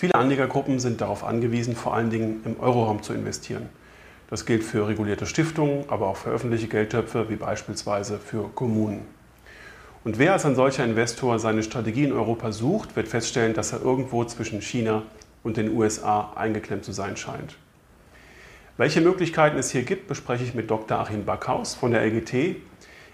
Viele Anlegergruppen sind darauf angewiesen, vor allen Dingen im Euroraum zu investieren. Das gilt für regulierte Stiftungen, aber auch für öffentliche Geldtöpfe, wie beispielsweise für Kommunen. Und wer als ein solcher Investor seine Strategie in Europa sucht, wird feststellen, dass er irgendwo zwischen China und den USA eingeklemmt zu sein scheint. Welche Möglichkeiten es hier gibt, bespreche ich mit Dr. Achim Backhaus von der LGT.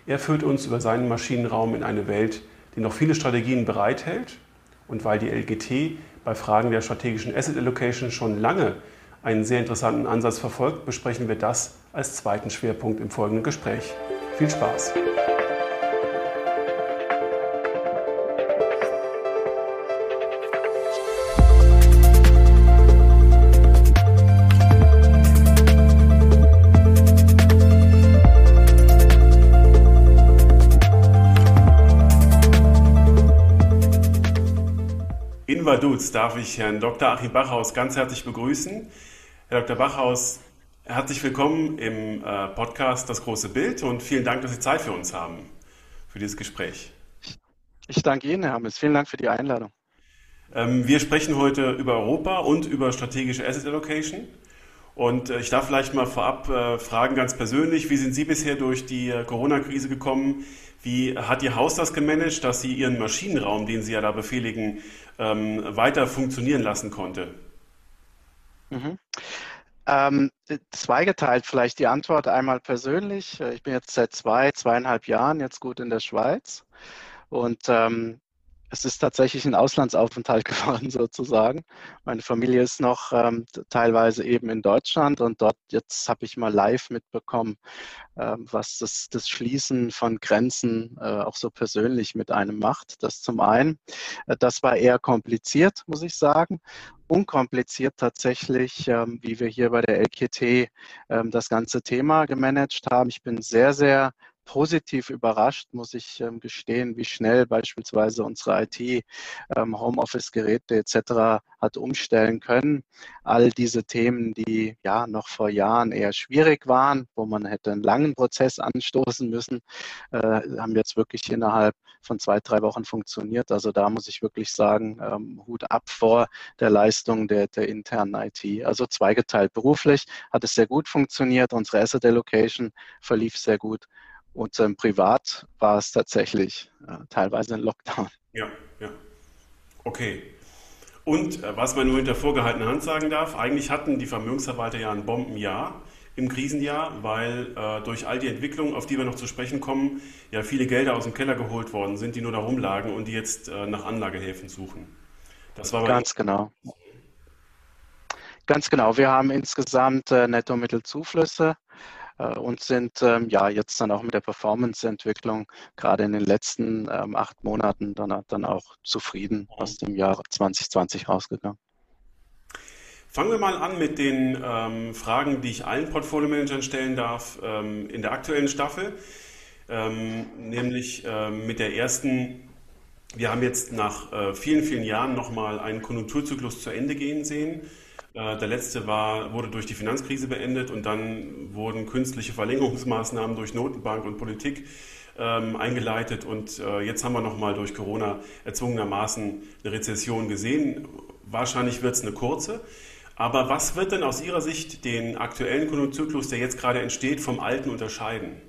Er führt uns über seinen Maschinenraum in eine Welt, die noch viele Strategien bereithält. Und weil die LGT bei Fragen der strategischen Asset Allocation schon lange einen sehr interessanten Ansatz verfolgt, besprechen wir das als zweiten Schwerpunkt im folgenden Gespräch. Viel Spaß! Duz darf ich Herrn Dr. Achim Bachhaus ganz herzlich begrüßen. Herr Dr. Bachhaus, herzlich willkommen im äh, Podcast Das große Bild und vielen Dank, dass Sie Zeit für uns haben, für dieses Gespräch. Ich danke Ihnen, Herr Hammes. Vielen Dank für die Einladung. Ähm, wir sprechen heute über Europa und über strategische Asset Allocation. Und äh, ich darf vielleicht mal vorab äh, fragen, ganz persönlich, wie sind Sie bisher durch die Corona-Krise gekommen? Wie hat Ihr Haus das gemanagt, dass Sie Ihren Maschinenraum, den Sie ja da befehligen, ähm, weiter funktionieren lassen konnte? Mhm. Ähm, zweigeteilt vielleicht die Antwort einmal persönlich. Ich bin jetzt seit zwei, zweieinhalb Jahren jetzt gut in der Schweiz und ähm, es ist tatsächlich ein Auslandsaufenthalt geworden sozusagen. Meine Familie ist noch ähm, teilweise eben in Deutschland und dort jetzt habe ich mal live mitbekommen, ähm, was das, das Schließen von Grenzen äh, auch so persönlich mit einem macht. Das zum einen. Äh, das war eher kompliziert, muss ich sagen unkompliziert tatsächlich, ähm, wie wir hier bei der LKT ähm, das ganze Thema gemanagt haben. Ich bin sehr, sehr positiv überrascht, muss ich ähm, gestehen, wie schnell beispielsweise unsere IT ähm, Homeoffice-Geräte etc. hat umstellen können. All diese Themen, die ja noch vor Jahren eher schwierig waren, wo man hätte einen langen Prozess anstoßen müssen, äh, haben jetzt wirklich innerhalb von zwei, drei Wochen funktioniert. Also da muss ich wirklich sagen, ähm, Hut ab vor der Leistung der, der internen IT. Also zweigeteilt. Beruflich hat es sehr gut funktioniert. Unsere Asset Allocation verlief sehr gut. Und ähm, privat war es tatsächlich äh, teilweise ein Lockdown. Ja, ja. Okay. Und äh, was man nur hinter vorgehaltener Hand sagen darf, eigentlich hatten die Vermögensverwalter ja ein Bombenjahr im Krisenjahr, weil äh, durch all die Entwicklungen, auf die wir noch zu sprechen kommen, ja viele Gelder aus dem Keller geholt worden sind, die nur da rumlagen und die jetzt äh, nach Anlagehäfen suchen. Das war ganz genau. Ganz genau. Wir haben insgesamt äh, Nettomittelzuflüsse und sind ähm, ja jetzt dann auch mit der Performance-Entwicklung gerade in den letzten ähm, acht Monaten dann, dann auch zufrieden aus dem Jahr 2020 rausgegangen. Fangen wir mal an mit den ähm, Fragen, die ich allen Portfolio-Managern stellen darf ähm, in der aktuellen Staffel, ähm, nämlich ähm, mit der ersten. Wir haben jetzt nach äh, vielen, vielen Jahren nochmal einen Konjunkturzyklus zu Ende gehen sehen. Äh, der letzte war, wurde durch die Finanzkrise beendet und dann wurden künstliche Verlängerungsmaßnahmen durch Notenbank und Politik ähm, eingeleitet und äh, jetzt haben wir nochmal durch Corona erzwungenermaßen eine Rezession gesehen. Wahrscheinlich wird es eine kurze. Aber was wird denn aus Ihrer Sicht den aktuellen Konjunkturzyklus, der jetzt gerade entsteht, vom alten unterscheiden?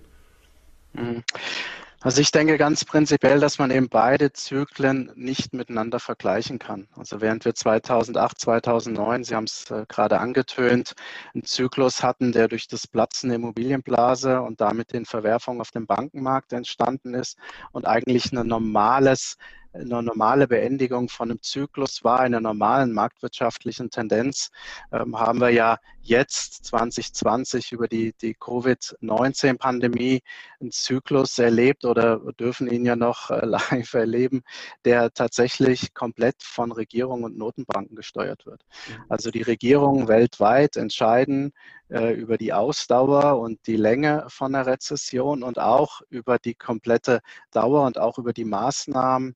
Also ich denke ganz prinzipiell, dass man eben beide Zyklen nicht miteinander vergleichen kann. Also während wir 2008, 2009, Sie haben es äh, gerade angetönt, einen Zyklus hatten, der durch das Platzen der Immobilienblase und damit den Verwerfungen auf dem Bankenmarkt entstanden ist und eigentlich ein normales eine normale Beendigung von einem Zyklus war, einer normalen marktwirtschaftlichen Tendenz, ähm, haben wir ja jetzt 2020 über die, die Covid-19-Pandemie einen Zyklus erlebt oder dürfen ihn ja noch äh, live erleben, der tatsächlich komplett von Regierungen und Notenbanken gesteuert wird. Mhm. Also die Regierungen weltweit entscheiden äh, über die Ausdauer und die Länge von der Rezession und auch über die komplette Dauer und auch über die Maßnahmen,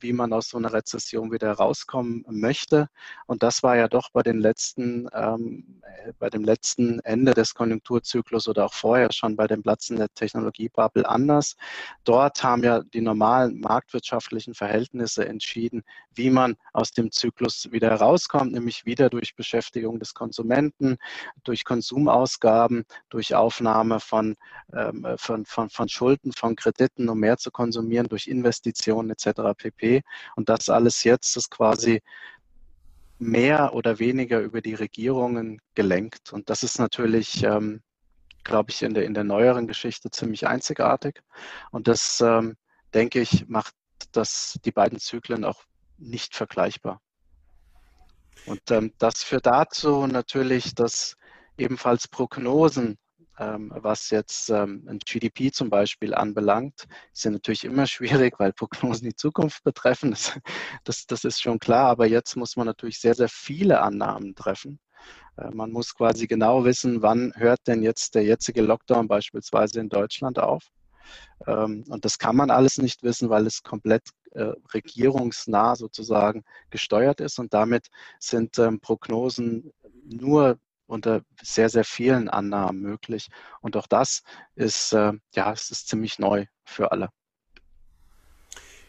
wie man aus so einer Rezession wieder rauskommen möchte. Und das war ja doch bei den letzten, ähm, bei dem letzten Ende des Konjunkturzyklus oder auch vorher schon bei dem Platzen der Technologiebubble anders. Dort haben ja die normalen marktwirtschaftlichen Verhältnisse entschieden, wie man aus dem Zyklus wieder herauskommt, nämlich wieder durch Beschäftigung des Konsumenten, durch Konsumausgaben, durch Aufnahme von, ähm, von, von, von Schulden, von Krediten, um mehr zu konsumieren, durch Investitionen etc. pp. Und das alles jetzt ist quasi mehr oder weniger über die Regierungen gelenkt. Und das ist natürlich, ähm, glaube ich, in der, in der neueren Geschichte ziemlich einzigartig. Und das, ähm, denke ich, macht das, die beiden Zyklen auch nicht vergleichbar. Und ähm, das führt dazu natürlich, dass ebenfalls Prognosen was jetzt ähm, ein GDP zum Beispiel anbelangt, ist ja natürlich immer schwierig, weil Prognosen die Zukunft betreffen. Das, das, das ist schon klar. Aber jetzt muss man natürlich sehr, sehr viele Annahmen treffen. Äh, man muss quasi genau wissen, wann hört denn jetzt der jetzige Lockdown beispielsweise in Deutschland auf. Ähm, und das kann man alles nicht wissen, weil es komplett äh, regierungsnah sozusagen gesteuert ist. Und damit sind ähm, Prognosen nur unter sehr, sehr vielen Annahmen möglich. Und auch das ist, äh, ja, es ist ziemlich neu für alle.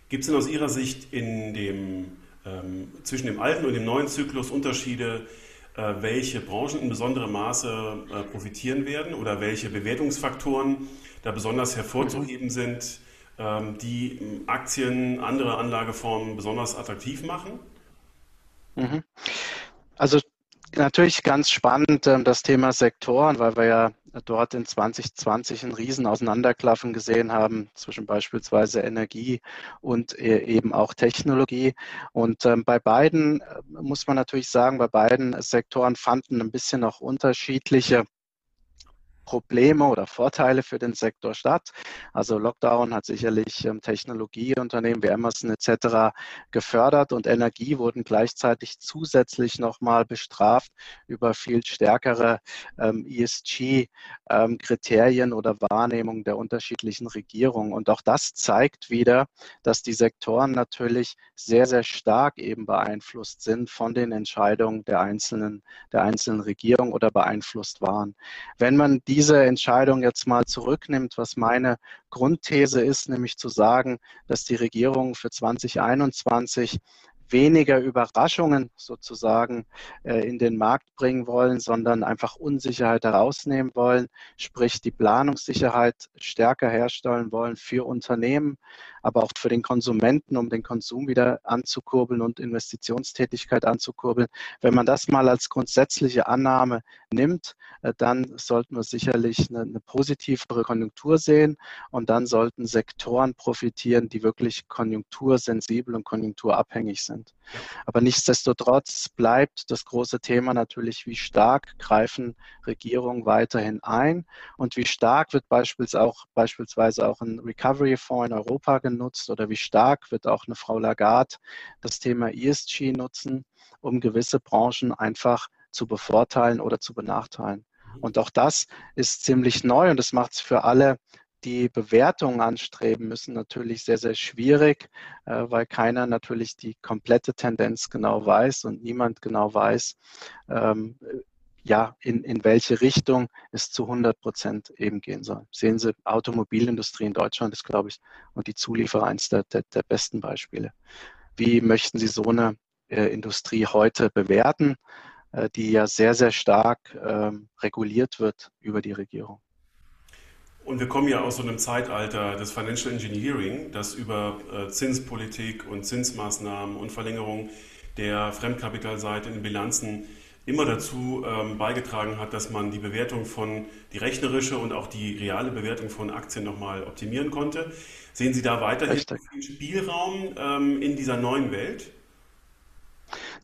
Gibt es denn aus Ihrer Sicht in dem, ähm, zwischen dem alten und dem neuen Zyklus Unterschiede, äh, welche Branchen in besonderem Maße äh, profitieren werden oder welche Bewertungsfaktoren da besonders hervorzuheben mhm. sind, ähm, die Aktien, andere Anlageformen besonders attraktiv machen? Mhm. Also natürlich ganz spannend ähm, das Thema Sektoren, weil wir ja dort in 2020 einen riesen Auseinanderklaffen gesehen haben zwischen beispielsweise Energie und äh, eben auch Technologie. Und ähm, bei beiden äh, muss man natürlich sagen, bei beiden Sektoren fanden ein bisschen auch unterschiedliche Probleme oder Vorteile für den Sektor statt. Also Lockdown hat sicherlich ähm, Technologieunternehmen wie Amazon etc. gefördert und Energie wurden gleichzeitig zusätzlich nochmal bestraft über viel stärkere ähm, ESG-Kriterien ähm, oder Wahrnehmung der unterschiedlichen Regierungen. Und auch das zeigt wieder, dass die Sektoren natürlich sehr, sehr stark eben beeinflusst sind von den Entscheidungen der einzelnen, der einzelnen Regierung oder beeinflusst waren. Wenn man die diese Entscheidung jetzt mal zurücknimmt, was meine Grundthese ist, nämlich zu sagen, dass die Regierung für 2021 weniger Überraschungen sozusagen äh, in den Markt bringen wollen, sondern einfach Unsicherheit herausnehmen wollen, sprich die Planungssicherheit stärker herstellen wollen für Unternehmen, aber auch für den Konsumenten, um den Konsum wieder anzukurbeln und Investitionstätigkeit anzukurbeln. Wenn man das mal als grundsätzliche Annahme nimmt, äh, dann sollten wir sicherlich eine, eine positivere Konjunktur sehen und dann sollten Sektoren profitieren, die wirklich konjunktursensibel und konjunkturabhängig sind sind. Aber nichtsdestotrotz bleibt das große Thema natürlich, wie stark greifen Regierungen weiterhin ein und wie stark wird beispielsweise auch, beispielsweise auch ein Recovery-Fonds in Europa genutzt oder wie stark wird auch eine Frau Lagarde das Thema ESG nutzen, um gewisse Branchen einfach zu bevorteilen oder zu benachteilen. Mhm. Und auch das ist ziemlich neu und das macht es für alle die Bewertung anstreben müssen, natürlich sehr, sehr schwierig, äh, weil keiner natürlich die komplette Tendenz genau weiß und niemand genau weiß, ähm, ja, in, in welche Richtung es zu 100 Prozent eben gehen soll. Sehen Sie, Automobilindustrie in Deutschland ist, glaube ich, und die Zulieferer eines der, der, der besten Beispiele. Wie möchten Sie so eine äh, Industrie heute bewerten, äh, die ja sehr, sehr stark ähm, reguliert wird über die Regierung? Und wir kommen ja aus so einem Zeitalter des Financial Engineering, das über äh, Zinspolitik und Zinsmaßnahmen und Verlängerung der Fremdkapitalseite in Bilanzen immer dazu ähm, beigetragen hat, dass man die Bewertung von, die rechnerische und auch die reale Bewertung von Aktien nochmal optimieren konnte. Sehen Sie da weiterhin Richtig. Spielraum ähm, in dieser neuen Welt?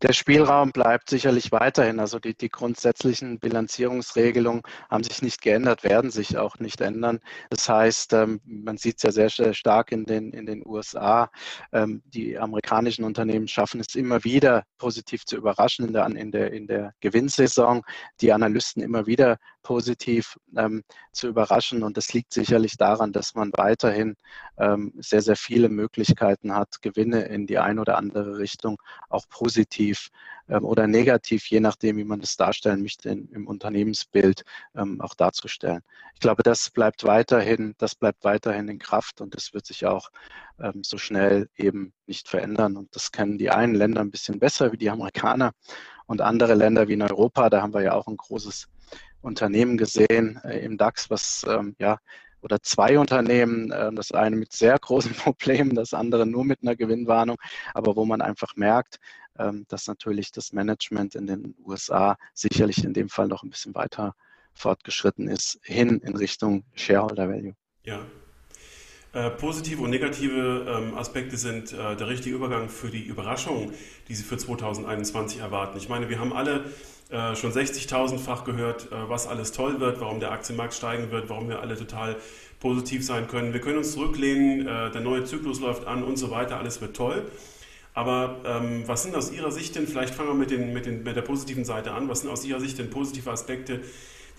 Der Spielraum bleibt sicherlich weiterhin. Also die, die grundsätzlichen Bilanzierungsregelungen haben sich nicht geändert, werden sich auch nicht ändern. Das heißt, ähm, man sieht es ja sehr, sehr stark in den, in den USA. Ähm, die amerikanischen Unternehmen schaffen es immer wieder positiv zu überraschen in der, in der, in der Gewinnsaison. Die Analysten immer wieder positiv ähm, zu überraschen. Und das liegt sicherlich daran, dass man weiterhin ähm, sehr, sehr viele Möglichkeiten hat, Gewinne in die eine oder andere Richtung auch positiv ähm, oder negativ, je nachdem, wie man das darstellen möchte, in, im Unternehmensbild ähm, auch darzustellen. Ich glaube, das bleibt weiterhin, das bleibt weiterhin in Kraft und das wird sich auch ähm, so schnell eben nicht verändern. Und das kennen die einen Länder ein bisschen besser wie die Amerikaner und andere Länder wie in Europa. Da haben wir ja auch ein großes Unternehmen gesehen äh, im DAX, was ähm, ja oder zwei Unternehmen, äh, das eine mit sehr großen Problemen, das andere nur mit einer Gewinnwarnung, aber wo man einfach merkt, ähm, dass natürlich das Management in den USA sicherlich in dem Fall noch ein bisschen weiter fortgeschritten ist, hin in Richtung Shareholder Value. Ja. Äh, positive und negative ähm, Aspekte sind äh, der richtige Übergang für die Überraschungen, die Sie für 2021 erwarten. Ich meine, wir haben alle äh, schon 60.000-fach gehört, äh, was alles toll wird, warum der Aktienmarkt steigen wird, warum wir alle total positiv sein können. Wir können uns zurücklehnen, äh, der neue Zyklus läuft an und so weiter, alles wird toll. Aber ähm, was sind aus Ihrer Sicht denn, vielleicht fangen wir mit, den, mit, den, mit der positiven Seite an, was sind aus Ihrer Sicht denn positive Aspekte,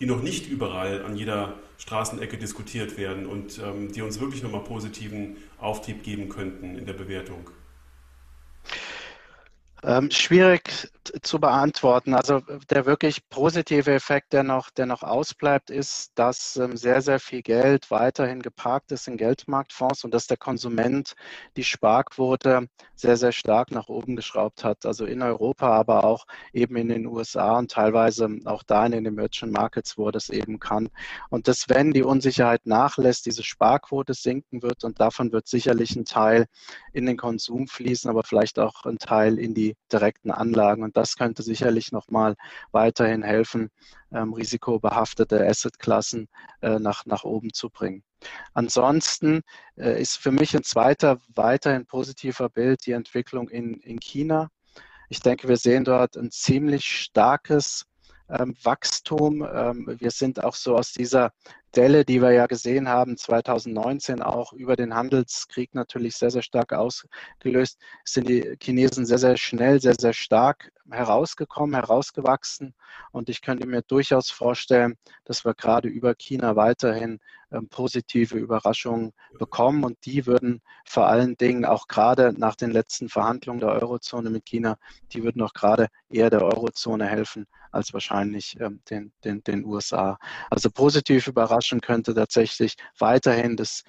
die noch nicht überall an jeder Straßenecke diskutiert werden und ähm, die uns wirklich nochmal positiven Auftrieb geben könnten in der Bewertung? Ähm, schwierig zu beantworten. Also der wirklich positive Effekt, der noch, der noch ausbleibt, ist, dass ähm, sehr, sehr viel Geld weiterhin geparkt ist in Geldmarktfonds und dass der Konsument die Sparquote sehr, sehr stark nach oben geschraubt hat. Also in Europa, aber auch eben in den USA und teilweise auch da in den Emerging Markets, wo das eben kann. Und dass, wenn die Unsicherheit nachlässt, diese Sparquote sinken wird und davon wird sicherlich ein Teil in den Konsum fließen, aber vielleicht auch ein Teil in die direkten Anlagen. Und das könnte sicherlich nochmal weiterhin helfen, ähm, risikobehaftete Assetklassen äh, nach, nach oben zu bringen. Ansonsten äh, ist für mich ein zweiter weiterhin positiver Bild die Entwicklung in, in China. Ich denke, wir sehen dort ein ziemlich starkes ähm, Wachstum. Ähm, wir sind auch so aus dieser Delle, die wir ja gesehen haben, 2019 auch über den Handelskrieg natürlich sehr, sehr stark ausgelöst, sind die Chinesen sehr, sehr schnell, sehr, sehr stark herausgekommen, herausgewachsen. Und ich könnte mir durchaus vorstellen, dass wir gerade über China weiterhin positive Überraschungen bekommen. Und die würden vor allen Dingen auch gerade nach den letzten Verhandlungen der Eurozone mit China, die würden auch gerade eher der Eurozone helfen als wahrscheinlich ähm, den, den, den USA. Also positiv überraschen könnte tatsächlich weiterhin das,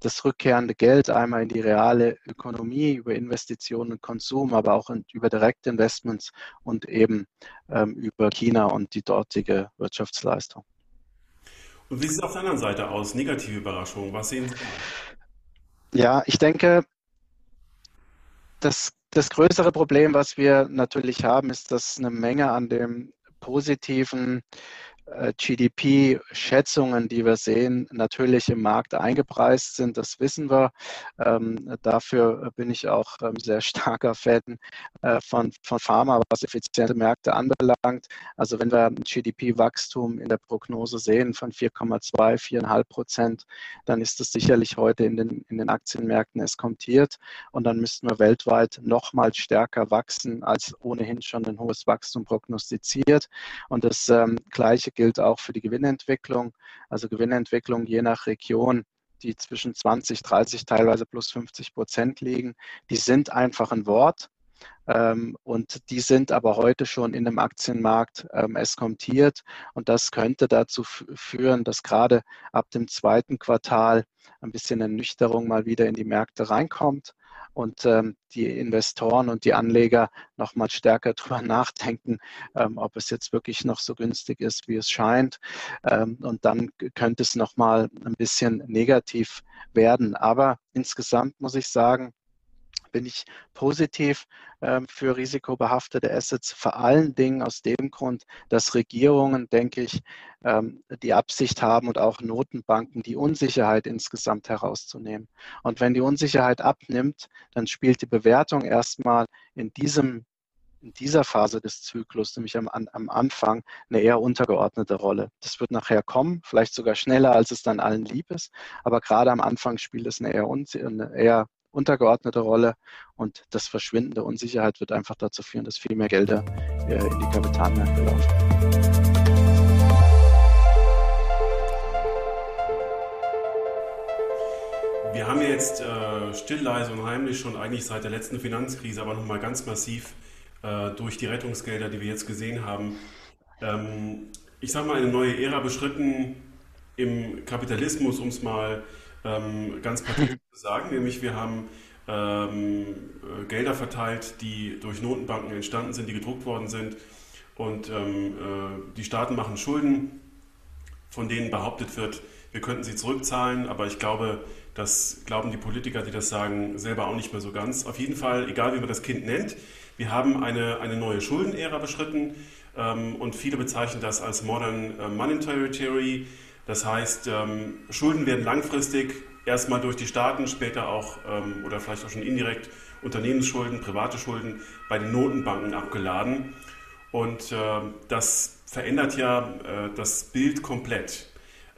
das rückkehrende Geld einmal in die reale Ökonomie über Investitionen und Konsum, aber auch in, über Direktinvestments und eben ähm, über China und die dortige Wirtschaftsleistung. Und wie sieht es auf der anderen Seite aus? Negative Überraschungen, was sehen Sie da? Ja, ich denke, das, das größere Problem, was wir natürlich haben, ist, dass eine Menge an dem positiven GDP-Schätzungen, die wir sehen, natürlich im Markt eingepreist sind. Das wissen wir. Ähm, dafür bin ich auch ähm, sehr starker Fan äh, von, von Pharma, was effiziente Märkte anbelangt. Also wenn wir ein GDP-Wachstum in der Prognose sehen von 4,2, 4,5 Prozent, dann ist das sicherlich heute in den, in den Aktienmärkten eskontiert. Und dann müssten wir weltweit noch mal stärker wachsen, als ohnehin schon ein hohes Wachstum prognostiziert. Und das ähm, Gleiche gilt auch für die Gewinnentwicklung. Also Gewinnentwicklung je nach Region, die zwischen 20, 30, teilweise plus 50 Prozent liegen, die sind einfach ein Wort. Ähm, und die sind aber heute schon in dem Aktienmarkt ähm, eskontiert. Und das könnte dazu führen, dass gerade ab dem zweiten Quartal ein bisschen Ernüchterung mal wieder in die Märkte reinkommt und ähm, die Investoren und die Anleger noch mal stärker darüber nachdenken, ähm, ob es jetzt wirklich noch so günstig ist, wie es scheint. Ähm, und dann könnte es noch mal ein bisschen negativ werden. Aber insgesamt muss ich sagen, bin ich positiv ähm, für risikobehaftete Assets, vor allen Dingen aus dem Grund, dass Regierungen, denke ich, ähm, die Absicht haben und auch Notenbanken, die Unsicherheit insgesamt herauszunehmen. Und wenn die Unsicherheit abnimmt, dann spielt die Bewertung erstmal in diesem in dieser Phase des Zyklus, nämlich am, am, Anfang, eine eher untergeordnete Rolle. Das wird nachher kommen, vielleicht sogar schneller, als es dann allen lieb ist, aber gerade am Anfang spielt es eine eher, eine eher untergeordnete Rolle. Und das Verschwinden der Unsicherheit wird einfach dazu führen, dass viel mehr Gelder äh, in die Kapitalmärkte laufen. Wir haben jetzt äh, still, leise und heimlich schon eigentlich seit der letzten Finanzkrise, aber nochmal ganz massiv äh, durch die Rettungsgelder, die wir jetzt gesehen haben, ähm, ich sage mal, eine neue Ära beschritten im Kapitalismus, um es mal ähm, ganz pathetisch sagen. Nämlich wir haben ähm, äh, Gelder verteilt, die durch Notenbanken entstanden sind, die gedruckt worden sind. Und ähm, äh, die Staaten machen Schulden, von denen behauptet wird, wir könnten sie zurückzahlen. Aber ich glaube, das glauben die Politiker, die das sagen, selber auch nicht mehr so ganz. Auf jeden Fall, egal wie man das Kind nennt, wir haben eine, eine neue Schuldenära beschritten ähm, und viele bezeichnen das als Modern äh, Monetary Theory. Das heißt, ähm, Schulden werden langfristig erstmal durch die Staaten, später auch ähm, oder vielleicht auch schon indirekt Unternehmensschulden, private Schulden bei den Notenbanken abgeladen. Und äh, das verändert ja äh, das Bild komplett.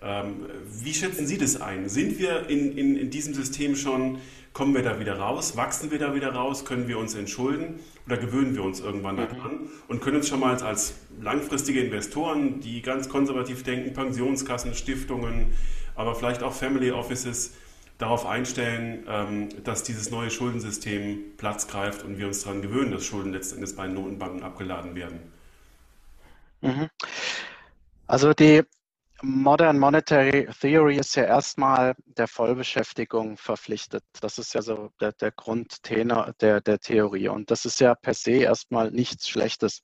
Ähm, wie schätzen Sie das ein? Sind wir in, in, in diesem System schon, kommen wir da wieder raus, wachsen wir da wieder raus, können wir uns entschulden oder gewöhnen wir uns irgendwann mhm. daran und können uns schon mal als langfristige Investoren, die ganz konservativ denken, Pensionskassen, Stiftungen, aber vielleicht auch Family Offices, darauf einstellen, ähm, dass dieses neue Schuldensystem Platz greift und wir uns daran gewöhnen, dass Schulden letzten Endes bei Notenbanken abgeladen werden. Mhm. Also die Modern Monetary Theory ist ja erstmal der Vollbeschäftigung verpflichtet. Das ist ja so der, der Grundtenor der, der Theorie. Und das ist ja per se erstmal nichts Schlechtes.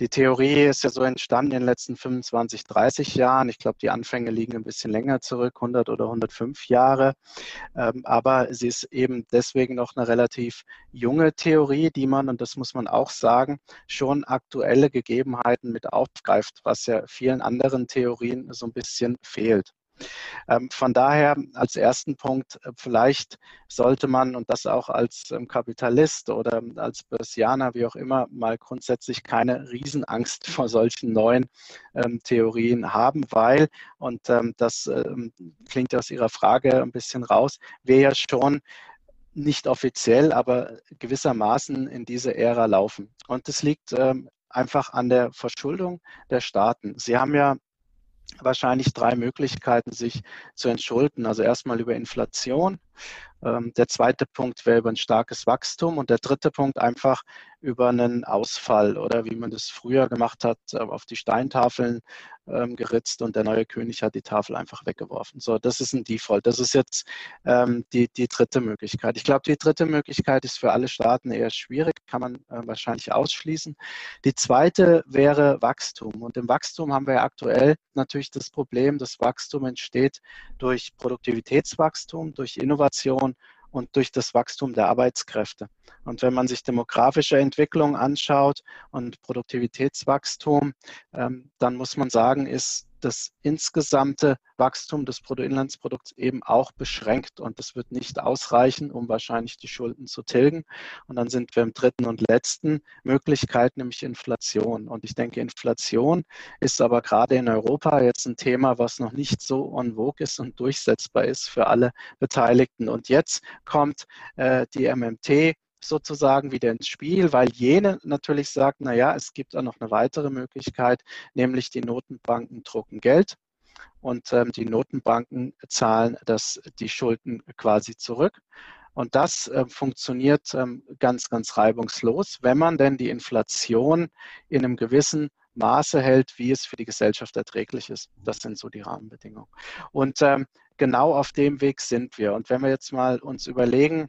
Die Theorie ist ja so entstanden in den letzten 25, 30 Jahren. Ich glaube, die Anfänge liegen ein bisschen länger zurück, 100 oder 105 Jahre. Ähm, aber sie ist eben deswegen noch eine relativ junge Theorie, die man, und das muss man auch sagen, schon aktuelle Gegebenheiten mit aufgreift, was ja vielen anderen Theorien so ein bisschen fehlt. Ähm, von daher als ersten Punkt, äh, vielleicht sollte man, und das auch als ähm, Kapitalist oder als Börsianer, wie auch immer, mal grundsätzlich keine Riesenangst vor solchen neuen ähm, Theorien haben, weil, und ähm, das ähm, klingt aus Ihrer Frage ein bisschen raus, wir ja schon nicht offiziell, aber gewissermaßen in diese Ära laufen. Und das liegt ähm, einfach an der Verschuldung der Staaten. Sie haben ja wahrscheinlich drei Möglichkeiten, sich zu entschulden. Also erstmal über Inflation, ähm, der zweite Punkt wäre über ein starkes Wachstum und der dritte Punkt einfach über einen Ausfall oder wie man das früher gemacht hat, äh, auf die Steintafeln ähm, geritzt und der neue König hat die Tafel einfach weggeworfen. So, das ist ein Default. Das ist jetzt ähm, die, die dritte Möglichkeit. Ich glaube, die dritte Möglichkeit ist für alle Staaten eher schwierig, kann man äh, wahrscheinlich ausschließen. Die zweite wäre Wachstum. Und im Wachstum haben wir ja aktuell natürlich das Problem, das Wachstum entsteht durch Produktivitätswachstum, durch Innovation und durch das Wachstum der Arbeitskräfte. Und wenn man sich demografische Entwicklung anschaut und Produktivitätswachstum, ähm, dann muss man sagen, ist das insgesamte Wachstum des Bruttoinlandsprodukts eben auch beschränkt und das wird nicht ausreichen, um wahrscheinlich die Schulden zu tilgen. Und dann sind wir im dritten und letzten Möglichkeit, nämlich Inflation. Und ich denke, Inflation ist aber gerade in Europa jetzt ein Thema, was noch nicht so en vogue ist und durchsetzbar ist für alle Beteiligten. Und jetzt kommt äh, die MMT sozusagen wieder ins Spiel, weil jene natürlich sagt, naja, es gibt auch noch eine weitere Möglichkeit, nämlich die Notenbanken drucken Geld und ähm, die Notenbanken zahlen das, die Schulden quasi zurück. Und das äh, funktioniert ähm, ganz, ganz reibungslos, wenn man denn die Inflation in einem gewissen Maße hält, wie es für die Gesellschaft erträglich ist. Das sind so die Rahmenbedingungen. Und ähm, genau auf dem Weg sind wir. Und wenn wir jetzt mal uns überlegen,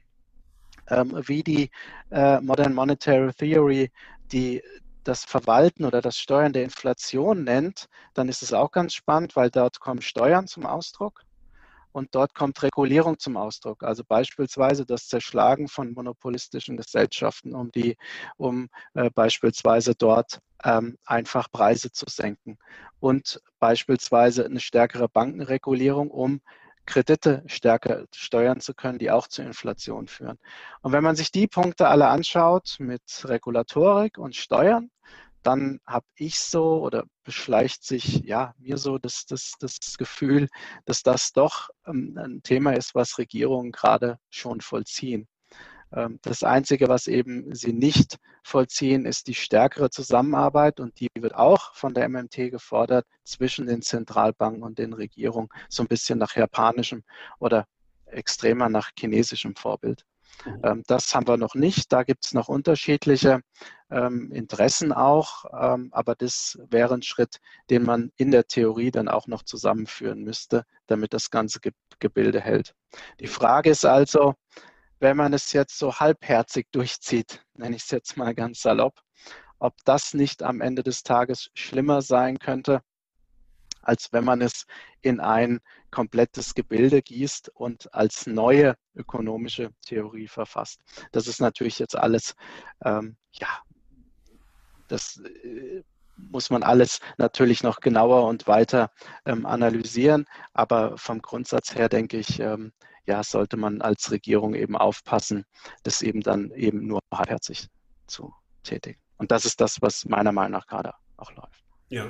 wie die äh, Modern Monetary Theory die das Verwalten oder das Steuern der Inflation nennt, dann ist es auch ganz spannend, weil dort kommen Steuern zum Ausdruck und dort kommt Regulierung zum Ausdruck. Also beispielsweise das Zerschlagen von monopolistischen Gesellschaften, um die, um äh, beispielsweise dort ähm, einfach Preise zu senken und beispielsweise eine stärkere Bankenregulierung, um Kredite stärker steuern zu können, die auch zur Inflation führen. Und wenn man sich die Punkte alle anschaut mit Regulatorik und Steuern, dann habe ich so oder beschleicht sich ja mir so das, das, das Gefühl, dass das doch ähm, ein Thema ist, was Regierungen gerade schon vollziehen. Ähm, das Einzige, was eben sie nicht vollziehen, ist die stärkere Zusammenarbeit und die wird auch von der MMT gefordert zwischen den Zentralbanken und den Regierungen, so ein bisschen nach japanischem oder extremer nach chinesischem Vorbild. Mhm. Ähm, das haben wir noch nicht. Da gibt es noch unterschiedliche ähm, Interessen auch. Aber das wäre ein Schritt, den man in der Theorie dann auch noch zusammenführen müsste, damit das ganze Gebilde hält. Die Frage ist also, wenn man es jetzt so halbherzig durchzieht, nenne ich es jetzt mal ganz salopp, ob das nicht am Ende des Tages schlimmer sein könnte, als wenn man es in ein komplettes Gebilde gießt und als neue ökonomische Theorie verfasst. Das ist natürlich jetzt alles, ähm, ja, das äh, muss man alles natürlich noch genauer und weiter ähm, analysieren. Aber vom Grundsatz her denke ich, ähm, ja, sollte man als Regierung eben aufpassen, das eben dann eben nur halbherzig zu tätigen. Und das ist das, was meiner Meinung nach gerade auch läuft. Ja,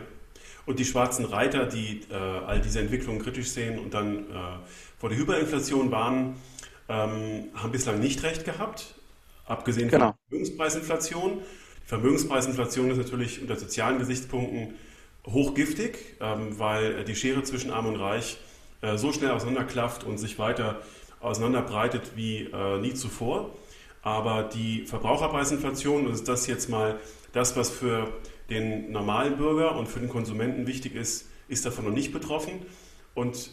und die schwarzen Reiter, die äh, all diese Entwicklungen kritisch sehen und dann äh, vor der Hyperinflation warnen, ähm, haben bislang nicht recht gehabt, abgesehen genau. von der Vermögenspreisinflation. Die Vermögenspreisinflation ist natürlich unter sozialen Gesichtspunkten hochgiftig, ähm, weil die Schere zwischen Arm und Reich äh, so schnell auseinanderklafft und sich weiter auseinanderbreitet wie äh, nie zuvor. Aber die Verbraucherpreisinflation, das ist das jetzt mal das, was für den normalen Bürger und für den Konsumenten wichtig ist, ist davon noch nicht betroffen. Und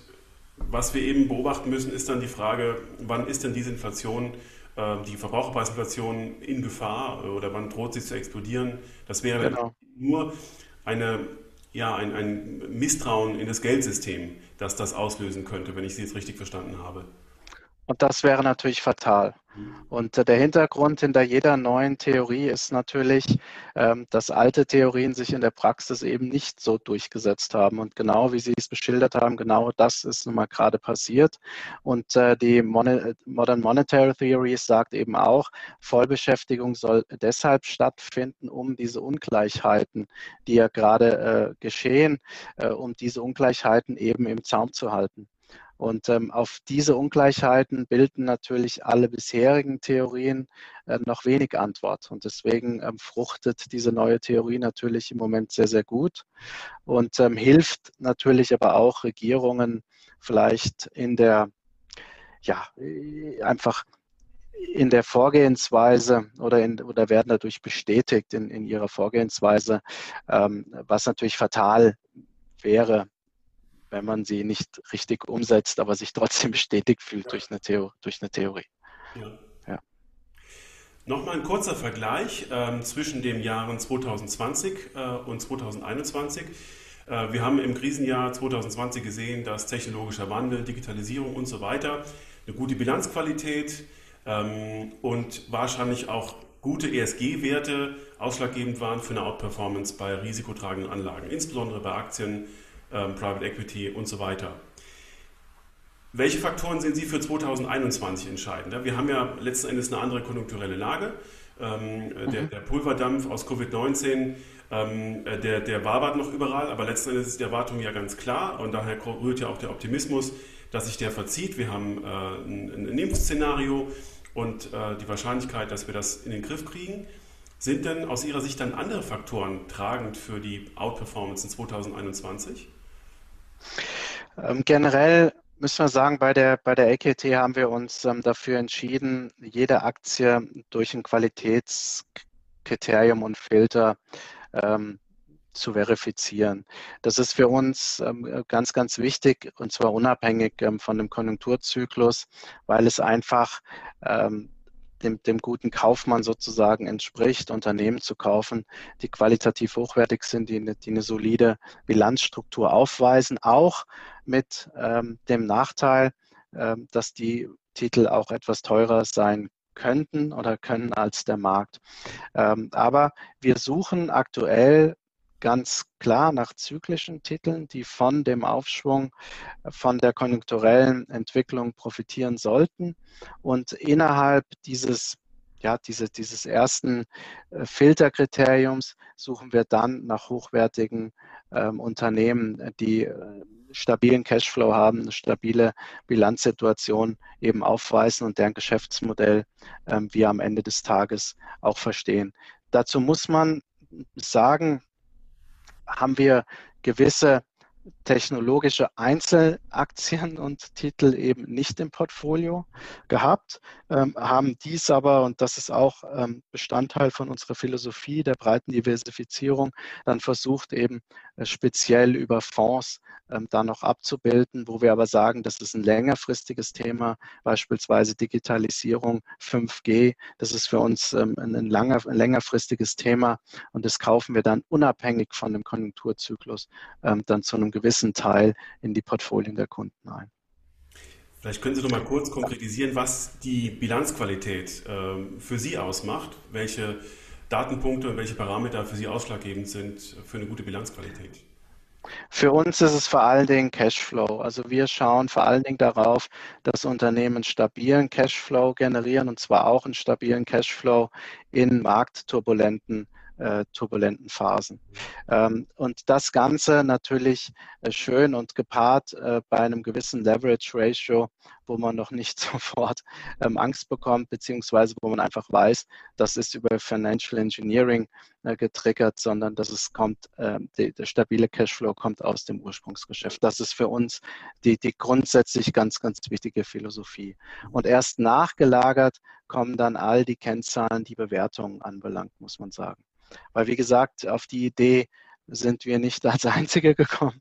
was wir eben beobachten müssen, ist dann die Frage, wann ist denn diese Inflation, äh, die Verbraucherpreisinflation in Gefahr oder wann droht sie zu explodieren? Das wäre genau. nur eine, ja, ein, ein Misstrauen in das Geldsystem, das das auslösen könnte, wenn ich Sie jetzt richtig verstanden habe. Und das wäre natürlich fatal. Und der Hintergrund hinter jeder neuen Theorie ist natürlich, ähm, dass alte Theorien sich in der Praxis eben nicht so durchgesetzt haben. Und genau wie Sie es beschildert haben, genau das ist nun mal gerade passiert. Und äh, die Modern Monetary Theory sagt eben auch, Vollbeschäftigung soll deshalb stattfinden, um diese Ungleichheiten, die ja gerade äh, geschehen, äh, um diese Ungleichheiten eben im Zaum zu halten. Und ähm, auf diese Ungleichheiten bilden natürlich alle bisherigen Theorien äh, noch wenig Antwort. Und deswegen ähm, fruchtet diese neue Theorie natürlich im Moment sehr, sehr gut und ähm, hilft natürlich aber auch Regierungen vielleicht in der, ja, äh, einfach in der Vorgehensweise oder, in, oder werden dadurch bestätigt in, in ihrer Vorgehensweise, ähm, was natürlich fatal wäre, wenn man sie nicht richtig umsetzt, aber sich trotzdem bestätigt fühlt ja. durch, eine Theo durch eine Theorie. Ja. ja. Nochmal ein kurzer Vergleich ähm, zwischen den Jahren 2020 äh, und 2021. Äh, wir haben im Krisenjahr 2020 gesehen, dass technologischer Wandel, Digitalisierung und so weiter eine gute Bilanzqualität ähm, und wahrscheinlich auch gute ESG-Werte ausschlaggebend waren für eine Outperformance bei risikotragenden Anlagen, insbesondere bei Aktien, ähm, Private Equity und so weiter. Welche Faktoren sind Sie für 2021 entscheidend? Wir haben ja letzten Endes eine andere konjunkturelle Lage. Ähm, mhm. der, der, Pulverdampf aus Covid-19, ähm, äh, der, der wabert noch überall, aber letzten Endes ist die Erwartung ja ganz klar und daher rührt ja auch der Optimismus, dass sich der verzieht. Wir haben äh, ein, ein Impfszenario und äh, die Wahrscheinlichkeit, dass wir das in den Griff kriegen. Sind denn aus Ihrer Sicht dann andere Faktoren tragend für die Outperformance in 2021? Ähm, generell müssen wir sagen, bei der, bei der LKT haben wir uns ähm, dafür entschieden, jede Aktie durch ein Qualitätskriterium und Filter ähm, zu verifizieren. Das ist für uns ähm, ganz, ganz wichtig und zwar unabhängig ähm, von dem Konjunkturzyklus, weil es einfach ähm, dem, dem guten Kaufmann sozusagen entspricht, Unternehmen zu kaufen, die qualitativ hochwertig sind, die eine, die eine solide Bilanzstruktur aufweisen, auch mit ähm, dem Nachteil, ähm, dass die Titel auch etwas teurer sein könnten oder können als der Markt. Ähm, aber wir suchen aktuell ganz klar nach zyklischen Titeln, die von dem Aufschwung, von der konjunkturellen Entwicklung profitieren sollten. Und innerhalb dieses ja, diese, dieses ersten äh, Filterkriteriums suchen wir dann nach hochwertigen ähm, Unternehmen, die äh, stabilen Cashflow haben, eine stabile Bilanzsituation eben aufweisen und deren Geschäftsmodell ähm, wir am Ende des Tages auch verstehen. Dazu muss man sagen, haben wir gewisse technologische Einzelaktien und Titel eben nicht im Portfolio gehabt, ähm, haben dies aber, und das ist auch ähm, Bestandteil von unserer Philosophie der breiten Diversifizierung, dann versucht eben äh, speziell über Fonds ähm, da noch abzubilden, wo wir aber sagen, das ist ein längerfristiges Thema, beispielsweise Digitalisierung, 5G, das ist für uns ähm, ein, langer, ein längerfristiges Thema und das kaufen wir dann unabhängig von dem Konjunkturzyklus ähm, dann zu einem gewissen Teil in die Portfolien der Kunden ein. Vielleicht können Sie noch mal kurz konkretisieren, was die Bilanzqualität äh, für Sie ausmacht, welche Datenpunkte und welche Parameter für Sie ausschlaggebend sind für eine gute Bilanzqualität. Für uns ist es vor allen Dingen Cashflow. Also wir schauen vor allen Dingen darauf, dass Unternehmen stabilen Cashflow generieren und zwar auch einen stabilen Cashflow in marktturbulenten äh, turbulenten Phasen. Ähm, und das Ganze natürlich äh, schön und gepaart äh, bei einem gewissen Leverage Ratio, wo man noch nicht sofort ähm, Angst bekommt, beziehungsweise wo man einfach weiß, das ist über Financial Engineering äh, getriggert, sondern dass es kommt, ähm, die, der stabile Cashflow kommt aus dem Ursprungsgeschäft. Das ist für uns die, die grundsätzlich ganz, ganz wichtige Philosophie. Und erst nachgelagert kommen dann all die Kennzahlen, die Bewertungen anbelangt, muss man sagen. Weil, wie gesagt, auf die Idee sind wir nicht als Einzige gekommen.